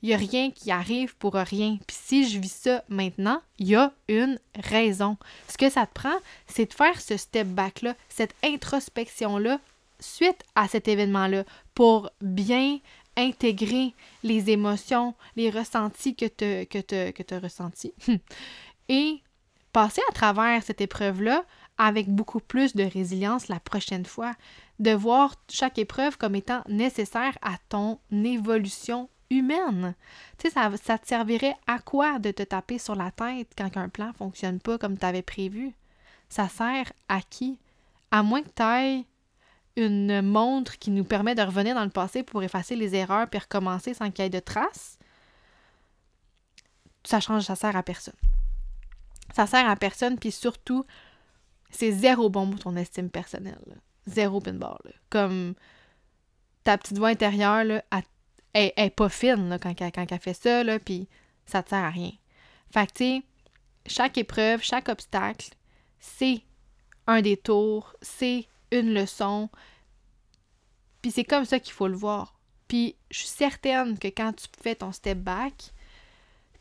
A: il n'y a rien qui arrive pour rien. Puis si je vis ça maintenant, il y a une raison. Ce que ça te prend, c'est de faire ce step back-là, cette introspection-là, suite à cet événement-là, pour bien intégrer les émotions, les ressentis que tu que as ressentis. Et passer à travers cette épreuve-là avec beaucoup plus de résilience la prochaine fois, de voir chaque épreuve comme étant nécessaire à ton évolution humaine. Tu sais, ça, ça te servirait à quoi de te taper sur la tête quand un plan ne fonctionne pas comme tu avais prévu? Ça sert à qui? À moins que tu ailles une montre qui nous permet de revenir dans le passé pour effacer les erreurs puis recommencer sans qu'il y ait de traces, ça change, ça sert à personne. Ça sert à personne, puis surtout, c'est zéro bon pour ton estime personnelle. Zéro pinball. Comme ta petite voix intérieure, là, elle, est pas fine quand, quand, elle fait ça, puis ça te sert à rien. Fait chaque épreuve, chaque obstacle, c'est un détour, c'est une leçon. Puis c'est comme ça qu'il faut le voir. Puis je suis certaine que quand tu fais ton step back,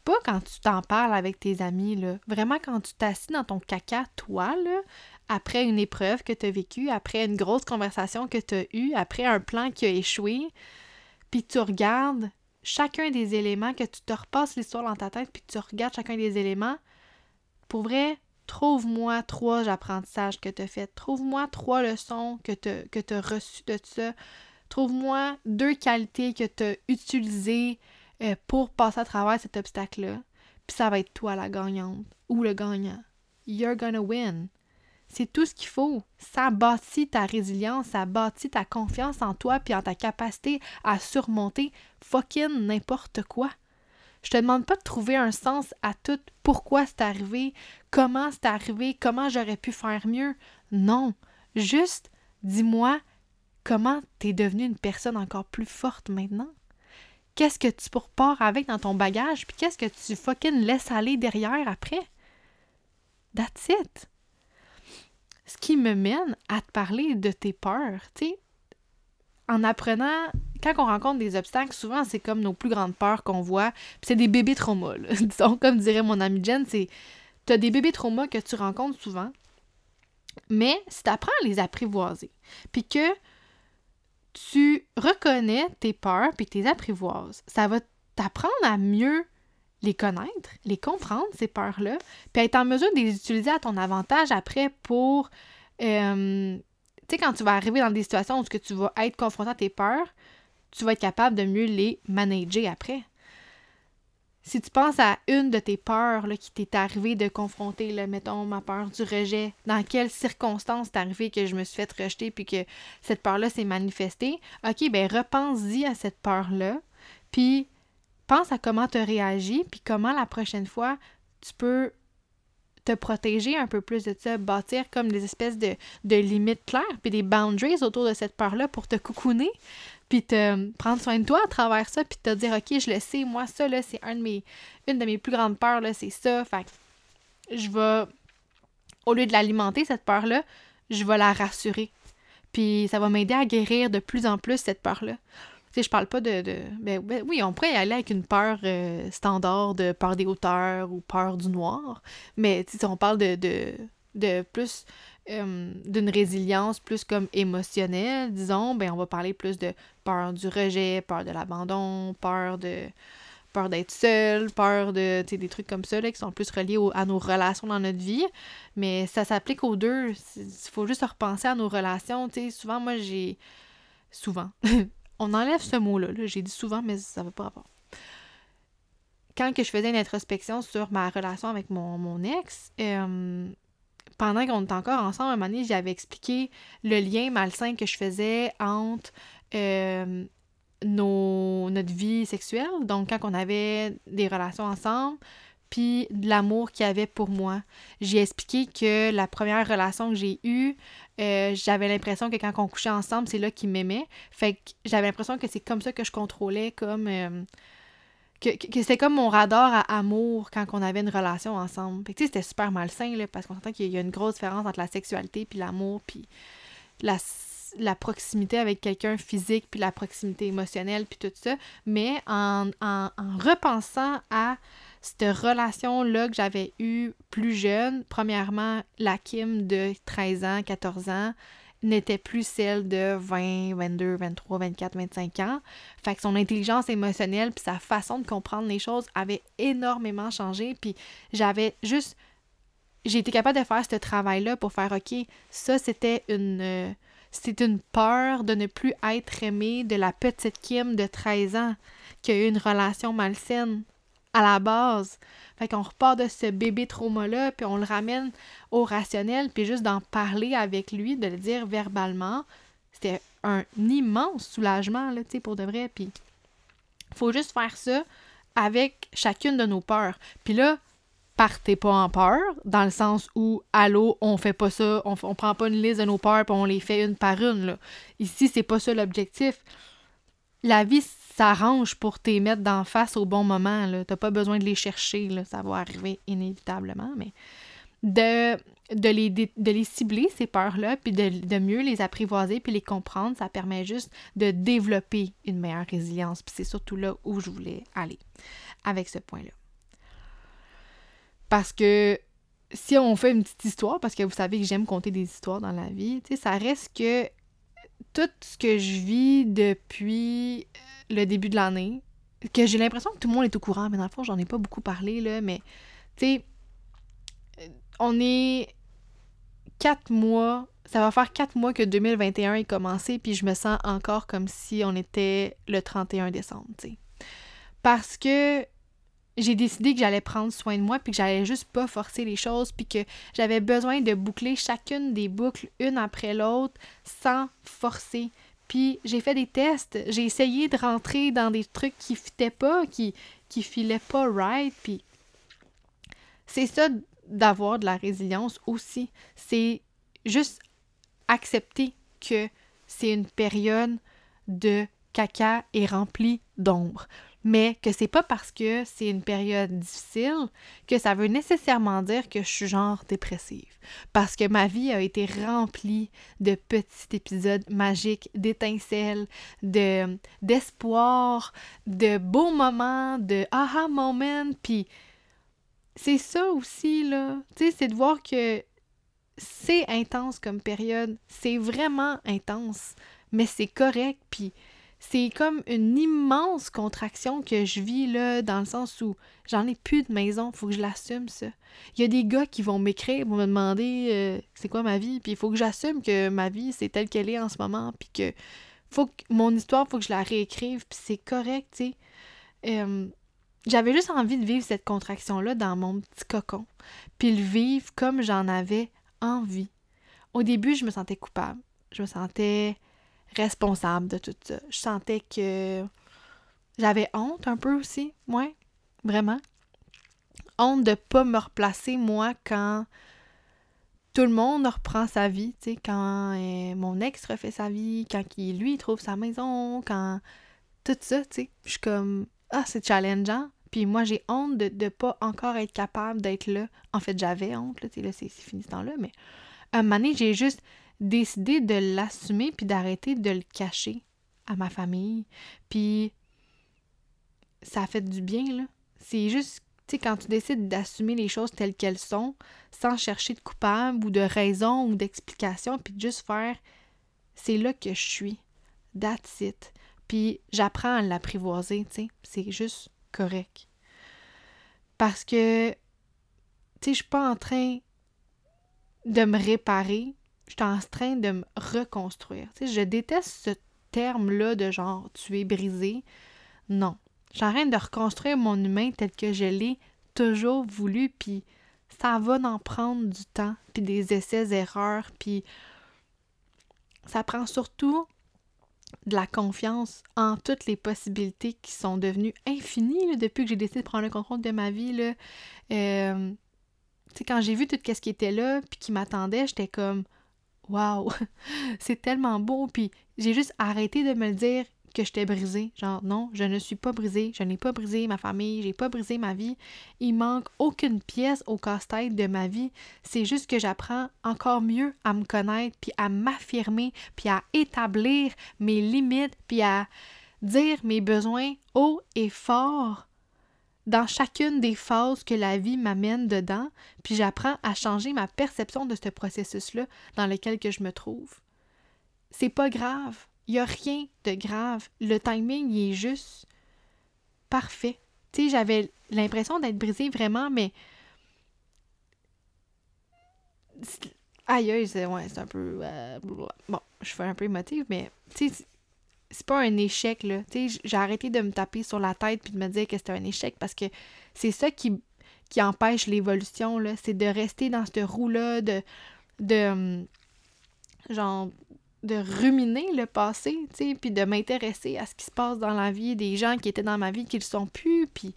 A: pas quand tu t'en parles avec tes amis, là. Vraiment quand tu t'assis dans ton caca, toi, là, après une épreuve que tu as vécue, après une grosse conversation que tu as eue, après un plan qui a échoué, puis tu regardes chacun des éléments, que tu te repasses l'histoire dans ta tête, puis tu regardes chacun des éléments, pour vrai, trouve-moi trois apprentissages que tu as fait. Trouve-moi trois leçons que tu as reçues de ça. Trouve-moi deux qualités que tu as utilisées euh, pour passer à travers cet obstacle-là. Puis ça va être toi la gagnante ou le gagnant. You're gonna win. C'est tout ce qu'il faut. Ça bâtit ta résilience, ça bâtit ta confiance en toi puis en ta capacité à surmonter fucking n'importe quoi. Je te demande pas de trouver un sens à tout pourquoi c'est arrivé, comment c'est arrivé, comment j'aurais pu faire mieux? Non, juste dis-moi comment tu es devenue une personne encore plus forte maintenant. Qu'est-ce que tu pourpars avec dans ton bagage, puis qu'est-ce que tu fucking laisses aller derrière après? That's it. Ce qui me mène à te parler de tes peurs, tu sais, en apprenant, quand on rencontre des obstacles, souvent c'est comme nos plus grandes peurs qu'on voit, puis c'est des bébés traumas, disons, comme dirait mon ami Jen, c'est t'as des bébés traumas que tu rencontres souvent, mais si tu apprends à les apprivoiser, puis que tu reconnais tes peurs puis tes apprivoises, ça va t'apprendre à mieux les connaître, les comprendre, ces peurs-là, puis être en mesure de les utiliser à ton avantage après pour... Euh, tu sais, quand tu vas arriver dans des situations où tu vas être confronté à tes peurs, tu vas être capable de mieux les manager après. Si tu penses à une de tes peurs qui t'est arrivé de confronter, là, mettons, ma peur du rejet, dans quelles circonstances t'es arrivé que je me suis fait rejeter puis que cette peur-là s'est manifestée, ok, ben repense-y à cette peur-là, puis pense à comment tu réagis, puis comment la prochaine fois tu peux te protéger un peu plus de ça, bâtir comme des espèces de, de limites claires, puis des boundaries autour de cette peur-là pour te coucouner, puis te prendre soin de toi à travers ça, puis te dire, OK, je le sais, moi, ça, là, c'est un de mes, une de mes plus grandes peurs, là, c'est ça. Fait je vais, au lieu de l'alimenter, cette peur-là, je vais la rassurer. Puis ça va m'aider à guérir de plus en plus cette peur-là. Tu sais, je parle pas de. ben, ben, oui, on pourrait y aller avec une peur euh, standard de peur des hauteurs ou peur du noir. Mais si on parle de, de, de plus euh, d'une résilience plus comme émotionnelle, disons, ben on va parler plus de peur du rejet, peur de l'abandon, peur de peur d'être seul, peur de des trucs comme ça là, qui sont plus reliés à nos relations dans notre vie. Mais ça s'applique aux deux. Il faut juste repenser à nos relations. sais souvent, moi, j'ai. Souvent. On enlève ce mot-là. -là, j'ai dit souvent, mais ça ne va pas rapport. Quand que je faisais une introspection sur ma relation avec mon, mon ex, euh, pendant qu'on était encore ensemble, un moment donné, j'avais expliqué le lien malsain que je faisais entre euh, nos, notre vie sexuelle, donc quand on avait des relations ensemble, puis l'amour qu'il y avait pour moi. J'ai expliqué que la première relation que j'ai eue, euh, j'avais l'impression que quand on couchait ensemble, c'est là qu'il m'aimait. Fait que j'avais l'impression que c'est comme ça que je contrôlais comme... Euh, que, c'était comme mon radar à amour quand on avait une relation ensemble. Fait que, c'était super malsain, là, parce qu'on entend qu'il y a une grosse différence entre la sexualité, puis l'amour, puis la, la proximité avec quelqu'un physique, puis la proximité émotionnelle, puis tout ça. Mais en, en, en repensant à cette relation-là que j'avais eue plus jeune, premièrement, la Kim de 13 ans, 14 ans, n'était plus celle de 20, 22, 23, 24, 25 ans. Fait que son intelligence émotionnelle puis sa façon de comprendre les choses avait énormément changé. Puis j'avais juste... J'ai été capable de faire ce travail-là pour faire OK, ça c'était une... C'est une peur de ne plus être aimée de la petite Kim de 13 ans qui a eu une relation malsaine à la base. Fait qu'on repart de ce bébé trauma-là, puis on le ramène au rationnel, puis juste d'en parler avec lui, de le dire verbalement, c'était un immense soulagement, là, tu sais, pour de vrai. Puis, faut juste faire ça avec chacune de nos peurs. Puis là, partez pas en peur, dans le sens où, allô, on fait pas ça, on, on prend pas une liste de nos peurs, puis on les fait une par une, là. Ici, c'est pas ça l'objectif. La vie, s'arrange pour te mettre d'en face au bon moment. Tu n'as pas besoin de les chercher, là, ça va arriver inévitablement, mais de, de, les, de les cibler, ces peurs-là, puis de, de, mieux les apprivoiser, puis les comprendre, ça permet juste de développer une meilleure résilience. Puis c'est surtout là où je voulais aller avec ce point-là. Parce que si on fait une petite histoire, parce que vous savez que j'aime compter des histoires dans la vie, ça reste que tout ce que je vis depuis le début de l'année, que j'ai l'impression que tout le monde est au courant, mais dans le fond, j'en ai pas beaucoup parlé, là, mais tu sais, on est quatre mois, ça va faire quatre mois que 2021 est commencé, puis je me sens encore comme si on était le 31 décembre, tu sais. Parce que j'ai décidé que j'allais prendre soin de moi, puis que j'allais juste pas forcer les choses, puis que j'avais besoin de boucler chacune des boucles une après l'autre sans forcer. Puis j'ai fait des tests, j'ai essayé de rentrer dans des trucs qui fitaient pas, qui qui filait pas right, puis c'est ça d'avoir de la résilience aussi. C'est juste accepter que c'est une période de caca et remplie d'ombre mais que c'est pas parce que c'est une période difficile que ça veut nécessairement dire que je suis genre dépressive. Parce que ma vie a été remplie de petits épisodes magiques, d'étincelles, de d'espoir, de beaux moments, de aha moment, puis c'est ça aussi là, tu sais, c'est de voir que c'est intense comme période, c'est vraiment intense, mais c'est correct, puis c'est comme une immense contraction que je vis là, dans le sens où j'en ai plus de maison, faut que je l'assume ça. Il y a des gars qui vont m'écrire pour me demander euh, c'est quoi ma vie, puis il faut que j'assume que ma vie c'est telle qu'elle est en ce moment, puis que faut mon histoire, faut que je la réécrive, puis c'est correct, tu sais. J'avais juste envie de vivre cette contraction-là dans mon petit cocon, puis le vivre comme j'en avais envie. Au début, je me sentais coupable. Je me sentais responsable de tout ça. Je sentais que j'avais honte un peu aussi, moi, vraiment. Honte de pas me replacer, moi, quand tout le monde reprend sa vie, tu sais, quand euh, mon ex refait sa vie, quand lui, trouve sa maison, quand tout ça, tu sais. Je suis comme, ah, c'est challengeant. Puis moi, j'ai honte de ne pas encore être capable d'être là. En fait, j'avais honte, tu sais, là, c'est fini ce temps-là, mais un moment j'ai juste décider de l'assumer puis d'arrêter de le cacher à ma famille. Puis ça fait du bien, là. C'est juste, tu sais, quand tu décides d'assumer les choses telles qu'elles sont, sans chercher de coupable ou de raison ou d'explication, puis juste faire c'est là que je suis. That's. Puis j'apprends à l'apprivoiser, tu sais. C'est juste correct. Parce que, tu sais, je suis pas en train de me réparer, je suis en train de me reconstruire. Tu sais, je déteste ce terme-là de genre tu es brisé. Non. Je suis en train de reconstruire mon humain tel que je l'ai toujours voulu, puis ça va en prendre du temps, puis des essais-erreurs, puis ça prend surtout de la confiance en toutes les possibilités qui sont devenues infinies depuis que j'ai décidé de prendre le contrôle de ma vie. Là. Euh, quand j'ai vu tout ce qui était là, puis qui m'attendait, j'étais comme Wow! c'est tellement beau. Puis j'ai juste arrêté de me le dire que j'étais brisée. Genre, non, je ne suis pas brisée. Je n'ai pas brisé ma famille. J'ai pas brisé ma vie. Il manque aucune pièce au casse-tête de ma vie. C'est juste que j'apprends encore mieux à me connaître, puis à m'affirmer, puis à établir mes limites, puis à dire mes besoins haut et fort dans chacune des phases que la vie m'amène dedans, puis j'apprends à changer ma perception de ce processus-là dans lequel que je me trouve. C'est pas grave. Il n'y a rien de grave. Le timing, est juste parfait. Tu sais, j'avais l'impression d'être brisée vraiment, mais. Aïe, c'est ouais, un peu. Euh, bon, je fais un peu émotive, mais c'est pas un échec, là. Tu sais, j'ai arrêté de me taper sur la tête puis de me dire que c'était un échec parce que c'est ça qui, qui empêche l'évolution, là. C'est de rester dans cette roue-là, de, de. Hum, genre de ruminer le passé, tu sais, puis de m'intéresser à ce qui se passe dans la vie des gens qui étaient dans ma vie qui le sont plus, puis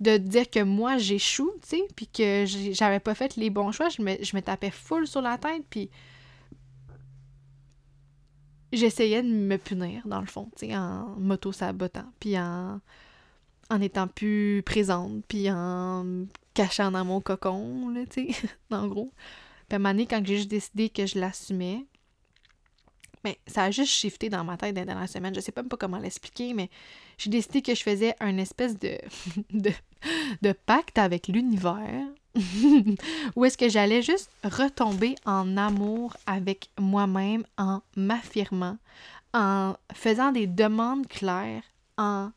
A: de dire que moi j'échoue, tu sais, puis que j'avais pas fait les bons choix, je me, je me tapais full sur la tête, puis j'essayais de me punir, dans le fond, en m'auto-sabotant, puis en, en étant plus présente, puis en cachant dans mon cocon, là, tu sais, en gros. Puis à un moment donné, quand j'ai juste décidé que je l'assumais, mais ça a juste shifté dans ma tête dans la semaine. Je sais même pas comment l'expliquer, mais j'ai décidé que je faisais un espèce de, de, de pacte avec l'univers Ou est-ce que j'allais juste retomber en amour avec moi-même en m'affirmant, en faisant des demandes claires, en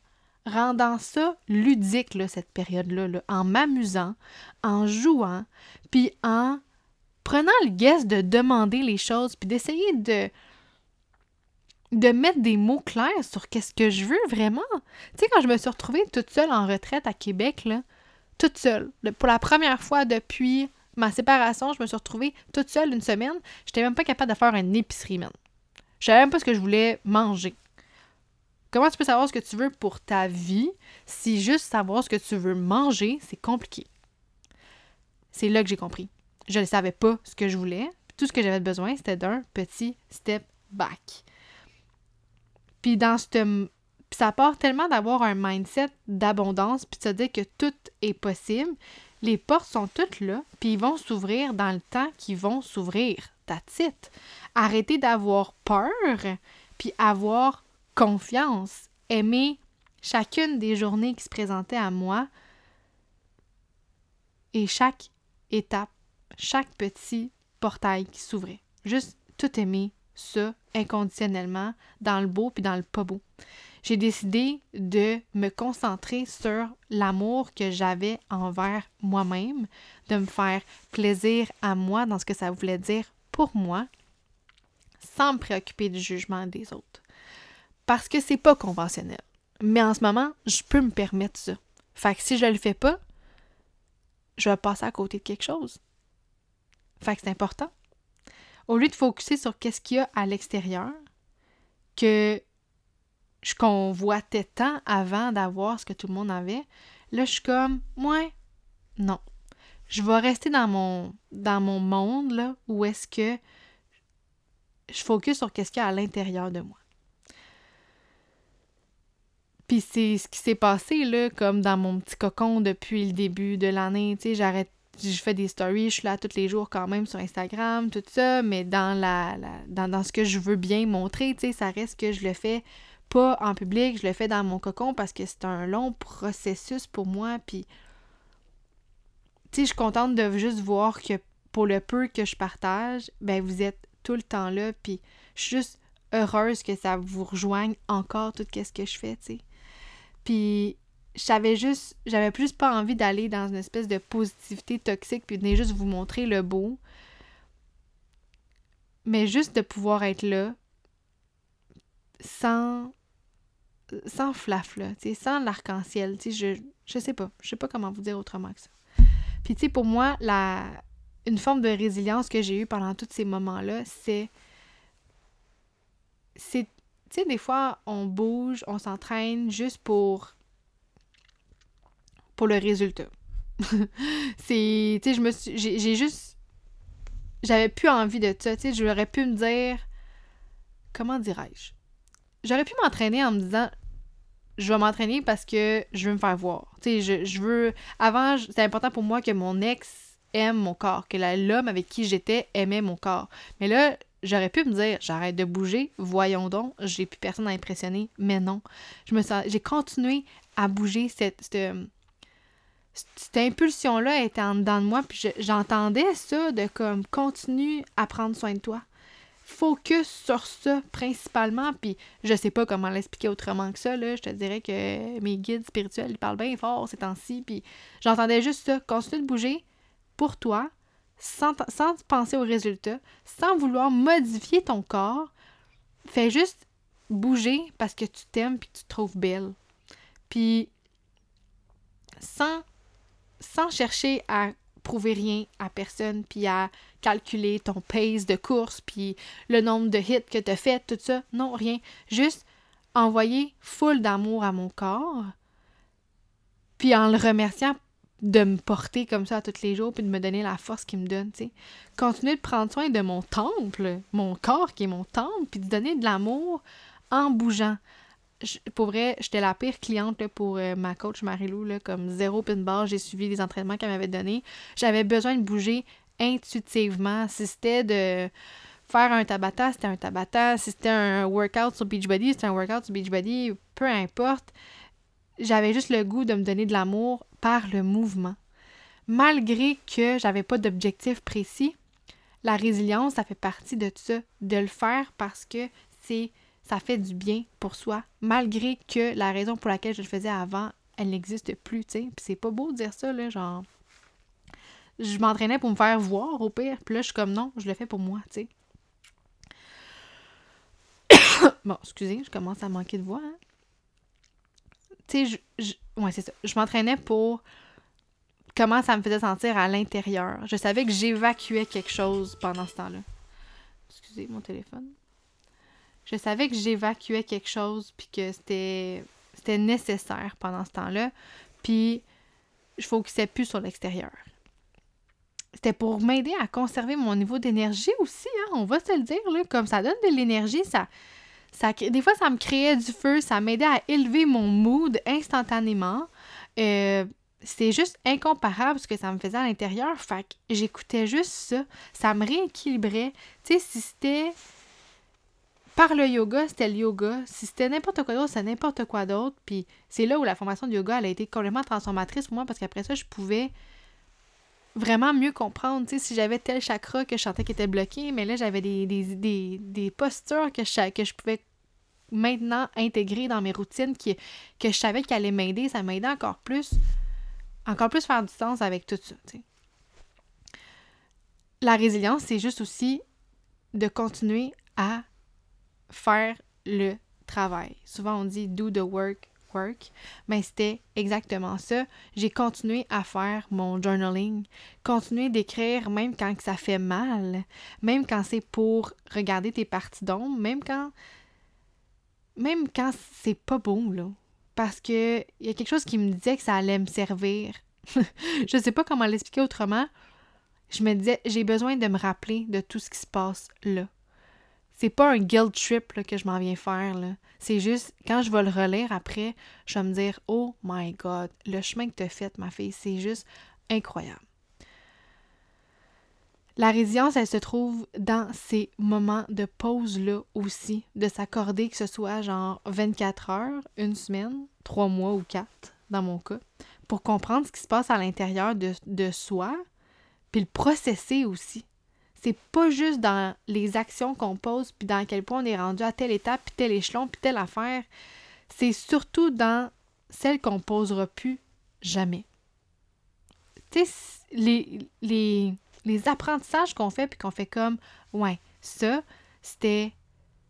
A: rendant ça ludique, cette période-là, en m'amusant, en jouant, puis en prenant le guest de demander les choses, puis d'essayer de de mettre des mots clairs sur qu'est-ce que je veux vraiment. Tu sais, quand je me suis retrouvée toute seule en retraite à Québec, là, toute seule. Pour la première fois depuis ma séparation, je me suis retrouvée toute seule une semaine. J'étais même pas capable de faire une épicerie, man. Je savais même pas ce que je voulais manger. Comment tu peux savoir ce que tu veux pour ta vie si juste savoir ce que tu veux manger, c'est compliqué? C'est là que j'ai compris. Je ne savais pas ce que je voulais. Tout ce que j'avais besoin, c'était d'un petit step back. Puis dans ce ça part tellement d'avoir un mindset d'abondance puis de se dire que tout est possible. Les portes sont toutes là, puis ils vont s'ouvrir dans le temps qu'ils vont s'ouvrir. It. Arrêtez d'avoir peur, puis avoir confiance. Aimer chacune des journées qui se présentaient à moi et chaque étape, chaque petit portail qui s'ouvrait. Juste tout aimer ça inconditionnellement dans le beau puis dans le pas beau. J'ai décidé de me concentrer sur l'amour que j'avais envers moi-même, de me faire plaisir à moi dans ce que ça voulait dire pour moi, sans me préoccuper du jugement des autres. Parce que c'est pas conventionnel. Mais en ce moment, je peux me permettre ça. Fait que si je le fais pas, je vais passer à côté de quelque chose. Fait que c'est important. Au lieu de focuser sur qu'est-ce qu'il y a à l'extérieur, que je convoitais tant avant d'avoir ce que tout le monde avait, là, je suis comme, moi, non. Je vais rester dans mon, dans mon monde, là, où est-ce que je focus sur qu'est-ce qu'il y a à l'intérieur de moi. Puis c'est ce qui s'est passé, là, comme dans mon petit cocon depuis le début de l'année. Tu sais, j'arrête, je fais des stories, je suis là tous les jours quand même sur Instagram, tout ça, mais dans, la, dans, dans, ce que je veux bien montrer, tu sais, ça reste que je le fais pas en public, je le fais dans mon cocon parce que c'est un long processus pour moi. Puis, tu sais, je suis contente de juste voir que pour le peu que je partage, ben vous êtes tout le temps là. Puis, je suis juste heureuse que ça vous rejoigne encore tout ce que je fais, tu sais. Puis, j'avais juste, j'avais plus pas envie d'aller dans une espèce de positivité toxique puis de juste vous montrer le beau. Mais juste de pouvoir être là sans sans flaf, là, sans l'arc-en-ciel. Je, je sais pas. Je sais pas comment vous dire autrement que ça. Puis, tu sais, pour moi, la, une forme de résilience que j'ai eue pendant tous ces moments-là, c'est. C'est. Tu sais, des fois, on bouge, on s'entraîne juste pour. pour le résultat. c'est. Tu sais, je me suis. J'ai juste. J'avais plus envie de ça. Tu sais, j'aurais pu me dire. Comment dirais-je? J'aurais pu m'entraîner en me disant je vais m'entraîner parce que je veux me faire voir. Tu sais, je, veux. Avant, c'est important pour moi que mon ex aime mon corps, que l'homme avec qui j'étais aimait mon corps. Mais là, j'aurais pu me dire, j'arrête de bouger, voyons donc, j'ai plus personne à impressionner. Mais non. Je me sens, j'ai continué à bouger cette, cette, cette impulsion-là était en dedans de moi, puis j'entendais ça de comme continue à prendre soin de toi focus sur ça principalement, puis je sais pas comment l'expliquer autrement que ça. Je te dirais que mes guides spirituels, ils parlent bien fort ces temps-ci, puis j'entendais juste ça. Continue de bouger pour toi, sans, sans penser aux résultats, sans vouloir modifier ton corps. Fais juste bouger parce que tu t'aimes puis que tu te trouves belle. Puis sans, sans chercher à rien à personne, puis à calculer ton pace de course, puis le nombre de hits que tu as fait, tout ça. Non, rien. Juste envoyer full d'amour à mon corps, puis en le remerciant de me porter comme ça tous les jours, puis de me donner la force qu'il me donne, tu sais. Continuer de prendre soin de mon temple, mon corps qui est mon temple, puis de donner de l'amour en bougeant pour vrai, j'étais la pire cliente pour euh, ma coach Marilou, là, comme zéro pin bar. J'ai suivi les entraînements qu'elle m'avait donnés. J'avais besoin de bouger intuitivement. Si c'était de faire un tabata, c'était un tabata. Si c'était un workout sur Beachbody, c'était un workout sur Beachbody. Peu importe. J'avais juste le goût de me donner de l'amour par le mouvement. Malgré que j'avais pas d'objectif précis, la résilience, ça fait partie de ça. De le faire parce que c'est ça fait du bien pour soi, malgré que la raison pour laquelle je le faisais avant, elle n'existe plus, tu sais. Puis c'est pas beau de dire ça, là, genre... Je m'entraînais pour me faire voir, au pire. Puis là, je suis comme, non, je le fais pour moi, tu sais. bon, excusez, je commence à manquer de voix, hein. Tu sais, je, Ouais, c'est ça. Je m'entraînais pour comment ça me faisait sentir à l'intérieur. Je savais que j'évacuais quelque chose pendant ce temps-là. Excusez mon téléphone Je savais que j'évacuais quelque chose, puis que c'était, nécessaire pendant ce temps-là. Puis je focusais plus sur l'extérieur. C'était pour m'aider à conserver mon niveau d'énergie aussi, hein, on va se le dire. Là, comme ça donne de l'énergie, ça, ça, des fois, ça me créait du feu, ça m'aidait à élever mon mood instantanément. Euh, c'est juste incomparable ce que ça me faisait à l'intérieur. Fait que j'écoutais juste ça. Ça me rééquilibrait. Tu sais, si c'était par le yoga, c'était le yoga. Si c'était n'importe quoi d'autre, c'était n'importe quoi d'autre. Puis c'est là où la formation de yoga, elle a été complètement transformatrice pour moi parce qu'après ça, je pouvais vraiment mieux comprendre. Si j'avais tel chakra que je sentais qui était bloqué, mais là, j'avais des, des, des, postures que je, pouvais maintenant intégrer dans mes routines que je savais qu'elle allait m'aider. Ça m'aidait encore plus encore plus faire du sens avec tout ça. La résilience, c'est juste aussi de continuer à faire le travail. Souvent, on dit do the work, work, mais c'était exactement ça. J'ai continué à faire mon journaling, continuer d'écrire même quand ça fait mal, même quand c'est pour regarder tes parties d'ombre, même quand même quand c'est pas beau là parce que il y a quelque chose qui me disait que ça allait me servir. je sais pas comment l'expliquer autrement. Je me disais, j'ai besoin de me rappeler de tout ce qui se passe là. C'est pas un guilt trip que je m'en viens faire. C'est juste, quand je vais le relire après, je vais me dire, oh my God, le chemin que tu as fait, ma fille, c'est juste incroyable. La résilience, elle se trouve dans ces moments de pause-là aussi, de s'accorder que ce soit genre 24 heures, une semaine, trois mois ou quatre, dans mon cas, pour comprendre ce qui se passe à l'intérieur de, de soi, puis le processer aussi. C'est pas juste dans les actions qu'on pose, puis dans quel point on est rendu à telle étape, puis tel échelon, puis telle affaire. C'est surtout dans celle qu'on posera plus jamais. Tu sais, les, les, les apprentissages qu'on fait, puis qu'on fait comme, ouais, ça, c'était,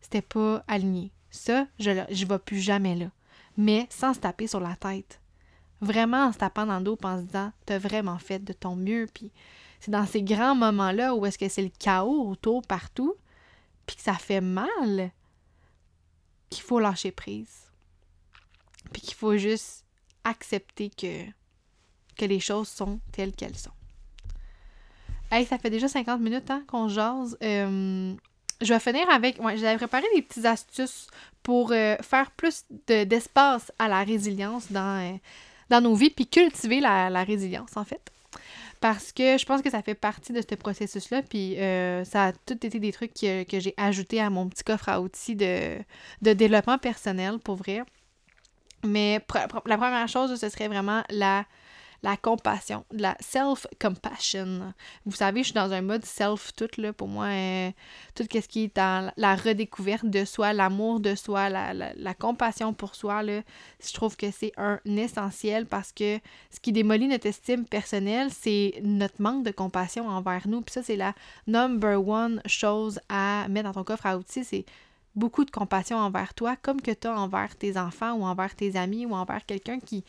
A: c'était pas aligné. Ça, je ne vais plus jamais là. Mais sans se taper sur la tête. Vraiment en se tapant dans le dos, en se disant, t'as vraiment fait de ton mieux. Puis c'est dans ces grands moments-là où est-ce que c'est le chaos autour, partout, puis que ça fait mal, qu'il faut lâcher prise. Puis qu'il faut juste accepter que, que les choses sont telles qu'elles sont. Hey, ça fait déjà 50 minutes hein, qu'on jase. Euh, je vais finir avec. Ouais, j'avais préparé des petites astuces pour euh, faire plus d'espace à la résilience dans, euh, dans nos vies, puis cultiver la, résilience, en fait. Parce que je pense que ça fait partie de ce processus-là, puis ça a tout été des trucs que, que j'ai ajoutés à mon petit coffre à outils de, de développement personnel, pour vrai. Mais la première chose, ce serait vraiment la la compassion, la self-compassion. Vous savez, je suis dans un mode self tout, là, pour moi, euh, tout ce qui est dans la redécouverte de soi, l'amour de soi, la, la, compassion pour soi, là, je trouve que c'est un essentiel parce que ce qui démolit notre estime personnelle, c'est notre manque de compassion envers nous. Puis ça, c'est la number one chose à mettre dans ton coffre à outils, c'est beaucoup de compassion envers toi, comme que tu as envers tes enfants ou envers tes amis ou envers quelqu'un qui,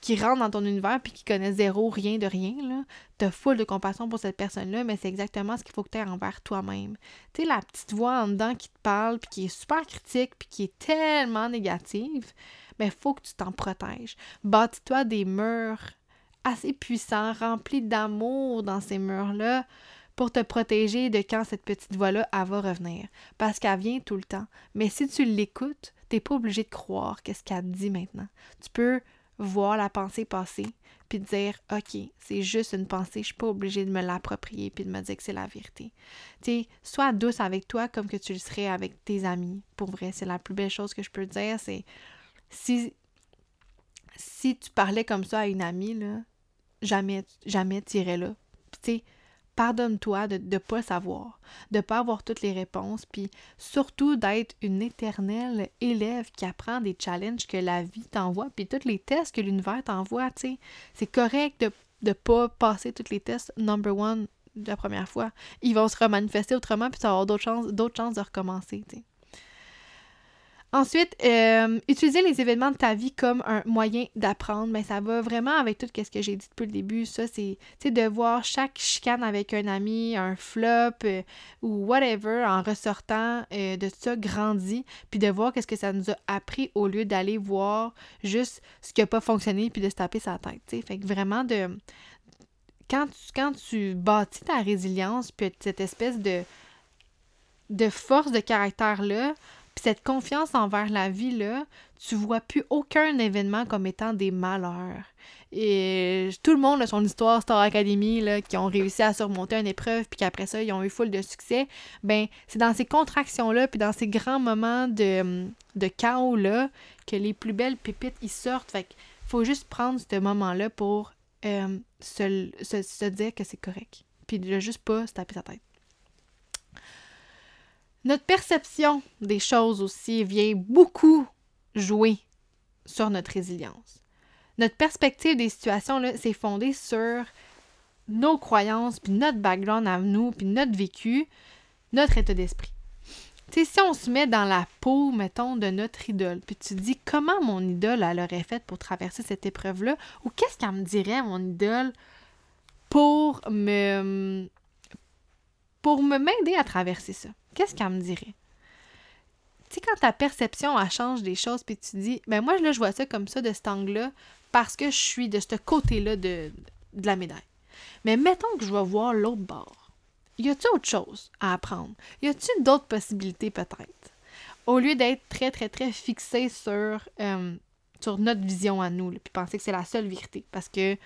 A: qui rentre dans ton univers puis qui connaît zéro, rien de rien. Tu as full de compassion pour cette personne-là, mais c'est exactement ce qu'il faut que tu aies envers toi-même. Tu sais, la petite voix en dedans qui te parle puis qui est super critique puis qui est tellement négative, mais il faut que tu t'en protèges. Bâtis-toi des murs assez puissants, remplis d'amour dans ces murs-là pour te protéger de quand cette petite voix-là, va revenir. Parce qu'elle vient tout le temps. Mais si tu l'écoutes, t'es pas obligé de croire qu'est-ce qu'elle dit maintenant. Tu peux voir la pensée passer, puis dire, OK, c'est juste une pensée, je suis pas obligée de me l'approprier, puis de me dire que c'est la vérité. Tu sais, sois douce avec toi comme que tu le serais avec tes amis. Pour vrai, c'est la plus belle chose que je peux te dire, c'est si, si tu parlais comme ça à une amie, là, jamais, jamais tu irais là. Tu sais, Pardonne-toi de ne pas savoir, de ne pas avoir toutes les réponses, puis surtout d'être une éternelle élève qui apprend des challenges que la vie t'envoie, puis tous les tests que l'univers t'envoie. C'est correct de ne pas passer tous les tests number one la première fois. Ils vont se remanifester autrement, puis tu vas avoir d'autres chances, chances de recommencer. Ensuite, euh, utiliser les événements de ta vie comme un moyen d'apprendre, mais ça va vraiment avec tout ce que j'ai dit depuis le début. Ça, c'est de voir chaque chicane avec un ami, un flop euh, ou whatever en ressortant euh, de ça grandi, puis de voir qu'est-ce que ça nous a appris au lieu d'aller voir juste ce qui n'a pas fonctionné puis de se taper sa tête. T'sais. Fait que vraiment de. Quand tu, quand tu bâtis ta résilience, puis cette espèce de, de force de caractère-là, cette confiance envers la vie, là, tu vois plus aucun événement comme étant des malheurs. Et tout le monde a son histoire Star Academy, là, qui ont réussi à surmonter une épreuve, puis qu'après ça, ils ont eu full de succès. Ben, c'est dans ces contractions-là, puis dans ces grands moments de, de chaos-là, que les plus belles pépites, ils sortent. Fait qu'il faut juste prendre ce moment-là pour euh, se, se, se dire que c'est correct. Puis de juste pas se taper sa tête. Notre perception des choses aussi vient beaucoup jouer sur notre résilience. Notre perspective des situations, c'est fondé sur nos croyances, puis notre background à nous, puis notre vécu, notre état d'esprit. Tu si on se met dans la peau, mettons, de notre idole, puis tu dis comment mon idole elle aurait fait pour traverser cette épreuve-là, ou qu'est-ce qu'elle me dirait, mon idole, pour me pour me m'aider à traverser ça? Qu'est-ce qu'elle me dirait? Tu sais, quand ta perception, elle change des choses, puis tu dis, ben moi, là, je vois ça comme ça, de cet angle-là, parce que je suis de ce côté-là de, de la médaille. Mais mettons que je vais voir l'autre bord. Y a-t-il autre chose à apprendre? Y a-t-il d'autres possibilités, peut-être? Au lieu d'être très, très, très fixé sur, euh, sur notre vision à nous, puis penser que c'est la seule vérité. Parce que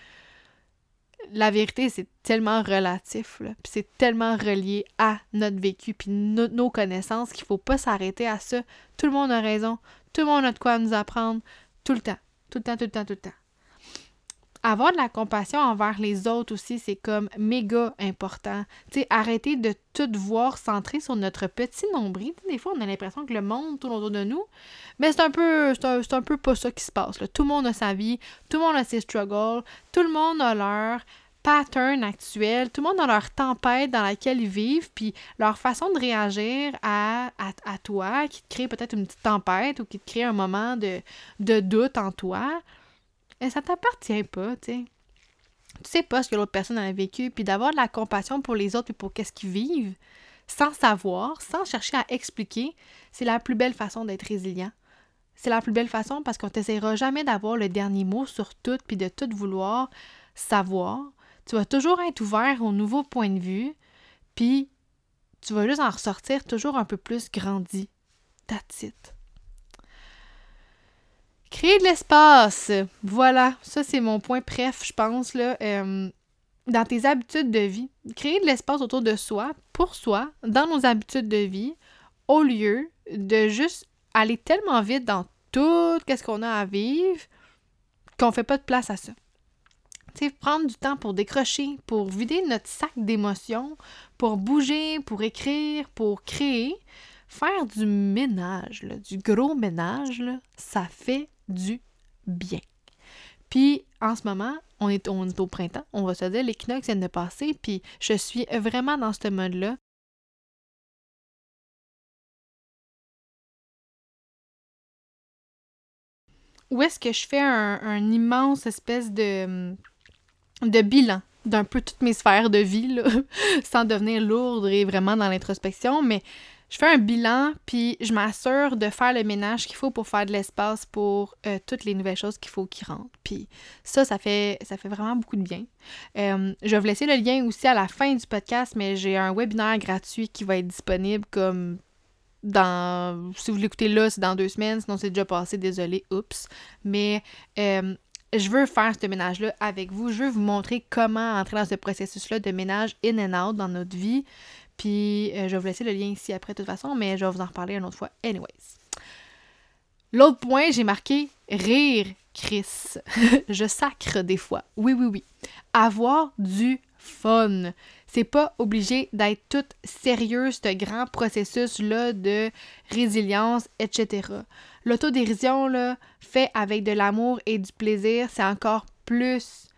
A: la vérité, c'est tellement relatif, puis c'est tellement relié à notre vécu, puis nos connaissances qu'il faut pas s'arrêter à ça. Tout le monde a raison, tout le monde a de quoi nous apprendre, tout le temps, tout le temps, tout le temps, tout le temps. Avoir de la compassion envers les autres aussi, c'est comme méga important. Tu arrêter de tout voir centré sur notre petit nombril. Des fois, on a l'impression que le monde tourne autour de nous, mais c'est un peu c'est un, peu pas ça qui se passe. Tout le monde a sa vie, tout le monde a ses struggles, tout le monde a leur pattern actuel, tout le monde a leur tempête dans laquelle ils vivent, puis leur façon de réagir à, à, toi, qui te crée peut-être une petite tempête ou qui te crée un moment de, de doute en toi, et ça t'appartient pas, tu sais. Tu sais pas ce que l'autre personne a vécu, puis d'avoir de la compassion pour les autres et pour qu'est-ce qu'ils vivent, sans savoir, sans chercher à expliquer, c'est la plus belle façon d'être résilient. C'est la plus belle façon parce qu'on t'essayera jamais d'avoir le dernier mot sur tout, puis de tout vouloir savoir. Tu vas toujours être ouvert aux nouveaux points de vue, puis tu vas juste en ressortir toujours un peu plus grandi. That's. Créer de l'espace. Voilà, ça c'est mon point préf, je pense, là. Euh, dans tes habitudes de vie. Créer de l'espace autour de soi, pour soi, dans nos habitudes de vie, au lieu de juste aller tellement vite dans tout ce qu'on a à vivre qu'on fait pas de place à ça. sais, prendre du temps pour décrocher, pour vider notre sac d'émotions, pour bouger, pour écrire, pour créer, faire du ménage, du gros ménage, ça fait du bien. Puis en ce moment, on est, on est au printemps, on va se dire, l'équinoxe vient de passer, puis je suis vraiment dans ce mode-là. Où est-ce que je fais un, immense espèce de, de bilan d'un peu toutes mes sphères de vie, sans devenir lourde et vraiment dans l'introspection, mais je fais un bilan, puis je m'assure de faire le ménage qu'il faut pour faire de l'espace pour euh, toutes les nouvelles choses qu'il faut qui rentrent. Puis ça, ça fait, ça fait vraiment beaucoup de bien. Euh, je vais vous laisser le lien aussi à la fin du podcast, mais j'ai un webinaire gratuit qui va être disponible comme dans... Si vous l'écoutez là, c'est dans deux semaines, sinon c'est déjà passé, désolé, oups. Mais... Euh, je veux faire ce ménage-là avec vous. Je veux vous montrer comment entrer dans ce processus-là de ménage in and out dans notre vie. Puis euh, je vais vous laisser le lien ici après de toute façon, mais je vais vous en reparler une autre fois. Anyways. L'autre point, j'ai marqué rire, Chris. je sacre des fois. Oui, oui, oui. Avoir du fun. C'est pas obligé d'être toute sérieux, ce grand processus-là de résilience, etc. L'autodérision, là, fait avec de l'amour et du plaisir, c'est encore plus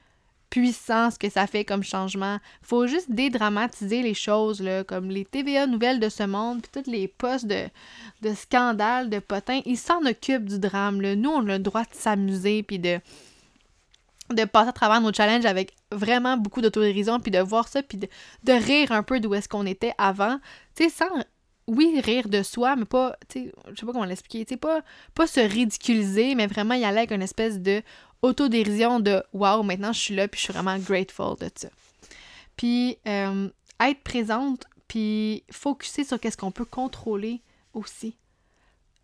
A: puissant ce que ça fait comme changement. Faut juste dédramatiser les choses, comme les TVA nouvelles de ce monde, puis tous les postes de, de scandales, de potins. Ils s'en occupent du drame. Nous, on a le droit de s'amuser, puis de de passer à travers nos challenges avec vraiment beaucoup d'autodérision, puis de voir ça, puis de, de rire un peu d'où est-ce qu'on était avant. Tu sais, sans oui, rire de soi, mais pas, tu sais, je sais pas comment l'expliquer, tu sais, pas, pas se ridiculiser, mais vraiment y aller avec une espèce de autodérision de wow, maintenant je suis là, puis je suis vraiment grateful de ça. Puis euh, être présente, puis focuser sur qu'est-ce qu'on peut contrôler aussi.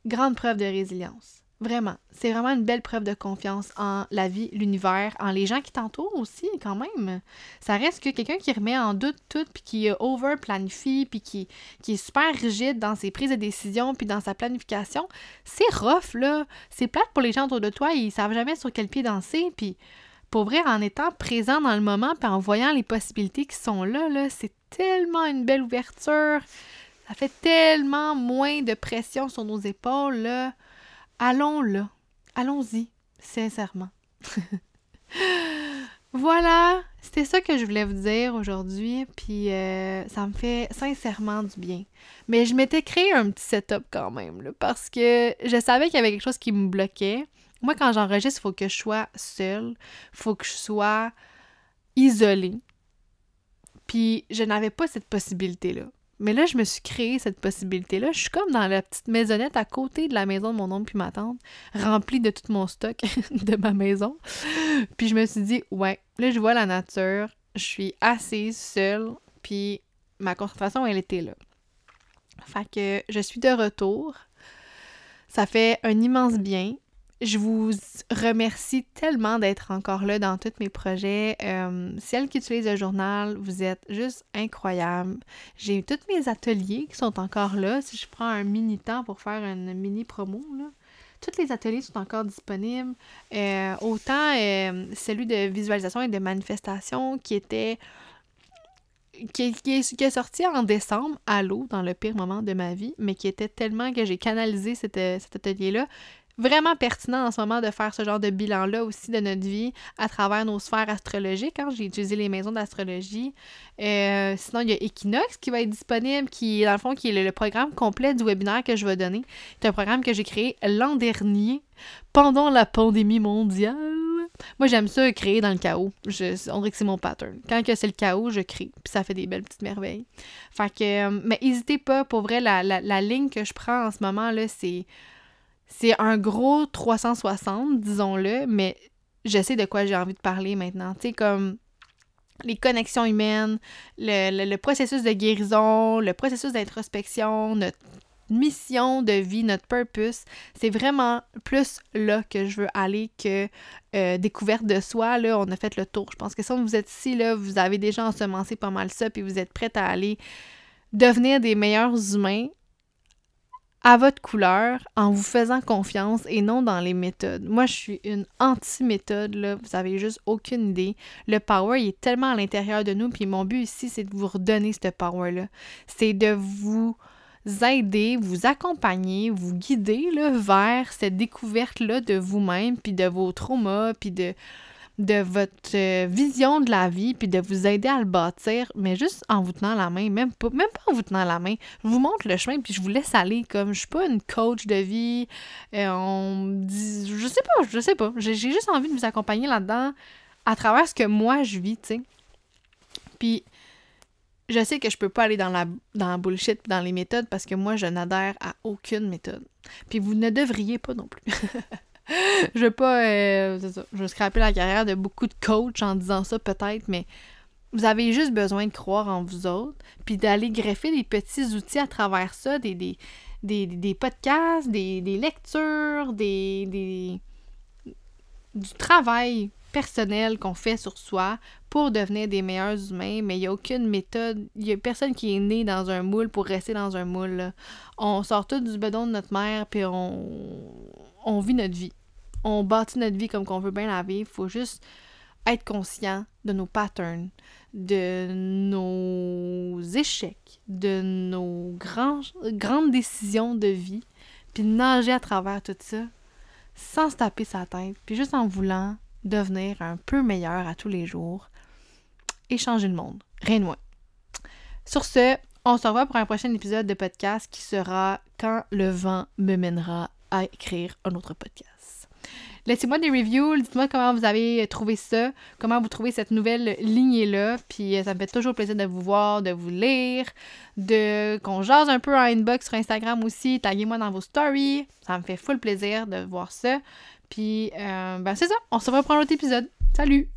A: Grande preuve de résilience. Vraiment. C'est vraiment une belle preuve de confiance en la vie, l'univers, en les gens qui t'entourent aussi, quand même. Ça reste que quelqu'un qui remet en doute tout, puis qui over-planifie, puis qui, qui est super rigide dans ses prises de décision, puis dans sa planification, c'est rough, là. C'est plate pour les gens autour de toi, ils savent jamais sur quel pied danser, puis pour vrai, en étant présent dans le moment, puis en voyant les possibilités qui sont là, là, c'est tellement une belle ouverture. Ça fait tellement moins de pression sur nos épaules, là. Allons là. Allons-y, sincèrement. voilà, c'était ça que je voulais vous dire aujourd'hui, puis euh, ça me fait sincèrement du bien. Mais je m'étais créé un petit setup quand même, parce que je savais qu'il y avait quelque chose qui me bloquait. Moi, quand j'enregistre, il faut que je sois seule, faut que je sois isolée. Puis je n'avais pas cette possibilité-là. Mais là, je me suis créé cette possibilité-là. Je suis comme dans la petite maisonnette à côté de la maison de mon oncle puis ma tante, remplie de tout mon stock de ma maison. Puis je me suis dit, ouais, là, je vois la nature, je suis assise seule, puis ma concentration, elle était là. Fait que je suis de retour. Ça fait un immense bien. Je vous remercie tellement d'être encore là dans tous mes projets. Euh, celles qui utilisent le journal, vous êtes juste incroyables. J'ai tous mes ateliers qui sont encore là. Si je prends un mini temps pour faire une mini promo, là, tous les ateliers sont encore disponibles. Euh, autant euh, celui de visualisation et de manifestation qui était qui, qui, est, sorti en décembre à l'eau, dans le pire moment de ma vie, mais qui était tellement que j'ai canalisé cet atelier-là vraiment pertinent en ce moment de faire ce genre de bilan-là aussi de notre vie à travers nos sphères astrologiques. Hein. J'ai utilisé les maisons d'astrologie. Euh, sinon, il y a Equinox qui va être disponible, qui, dans le fond, qui est le, programme complet du webinaire que je vais donner. C'est un programme que j'ai créé l'an dernier, pendant la pandémie mondiale. Moi, j'aime ça créer dans le chaos. Je, on dirait que c'est mon pattern. Quand c'est le chaos, je crée. Puis ça fait des belles petites merveilles. Fait que, euh, mais n'hésitez pas, pour vrai, la, la, la ligne que je prends en ce moment, là, c'est c'est un gros 360, disons-le, mais je sais de quoi j'ai envie de parler maintenant. Tu sais, comme les connexions humaines, le, processus de guérison, le processus d'introspection, notre mission de vie, notre purpose, c'est vraiment plus là que je veux aller que euh, découverte de soi. Là, on a fait le tour. Je pense que si vous êtes ici, là, vous avez déjà ensemencé pas mal ça, puis vous êtes prête à aller devenir des meilleurs humains à votre couleur en vous faisant confiance et non dans les méthodes. Moi, je suis une anti-méthode. Vous avez juste aucune idée. Le power, il est tellement à l'intérieur de nous. Puis mon but ici, c'est de vous redonner ce power-là. C'est de vous aider, vous accompagner, vous guider là, vers cette découverte-là de vous-même, puis de vos traumas, puis de de votre euh, vision de la vie, puis de vous aider à le bâtir, mais juste en vous tenant la main, même pas, même pas en vous tenant la main. Je vous montre le chemin, puis je vous laisse aller. Comme je suis pas une coach de vie, euh, on je sais pas, je sais pas. J'ai juste envie de vous accompagner là-dedans à travers ce que moi je vis, tu sais. Puis je sais que je peux pas aller dans la, dans la bullshit dans les méthodes parce que moi, je n'adhère à aucune méthode. Puis vous ne devriez pas non plus. je veux pas. Euh, je veux scraper la carrière de beaucoup de coachs en disant ça, peut-être, mais vous avez juste besoin de croire en vous autres, puis d'aller greffer des petits outils à travers ça, des, des, des, des podcasts, des, des lectures, des, des, du travail personnel qu'on fait sur soi pour devenir des meilleurs humains, mais il n'y a aucune méthode, il n'y a personne qui est né dans un moule pour rester dans un moule. On sort tout du bedon de notre mère, puis on, on vit notre vie on bâtit notre vie comme qu'on veut bien la vivre. Faut juste être conscient de nos patterns, de nos échecs, de nos grandes décisions de vie, puis nager à travers tout ça sans se taper sa tête, puis juste en voulant devenir un peu meilleur à tous les jours et changer le monde. Rien de moins. Sur ce, on se revoit pour un prochain épisode de podcast qui sera Quand le vent me mènera à écrire un autre podcast. Laissez-moi des reviews, dites-moi comment vous avez trouvé ça, comment vous trouvez cette nouvelle lignée-là, puis euh, ça me fait toujours plaisir de vous voir, de vous lire, de qu'on jase un peu en inbox sur Instagram aussi, taguez-moi dans vos stories, ça me fait full plaisir de voir ça. Puis, ben c'est ça, on se revoit pour un autre épisode. Salut!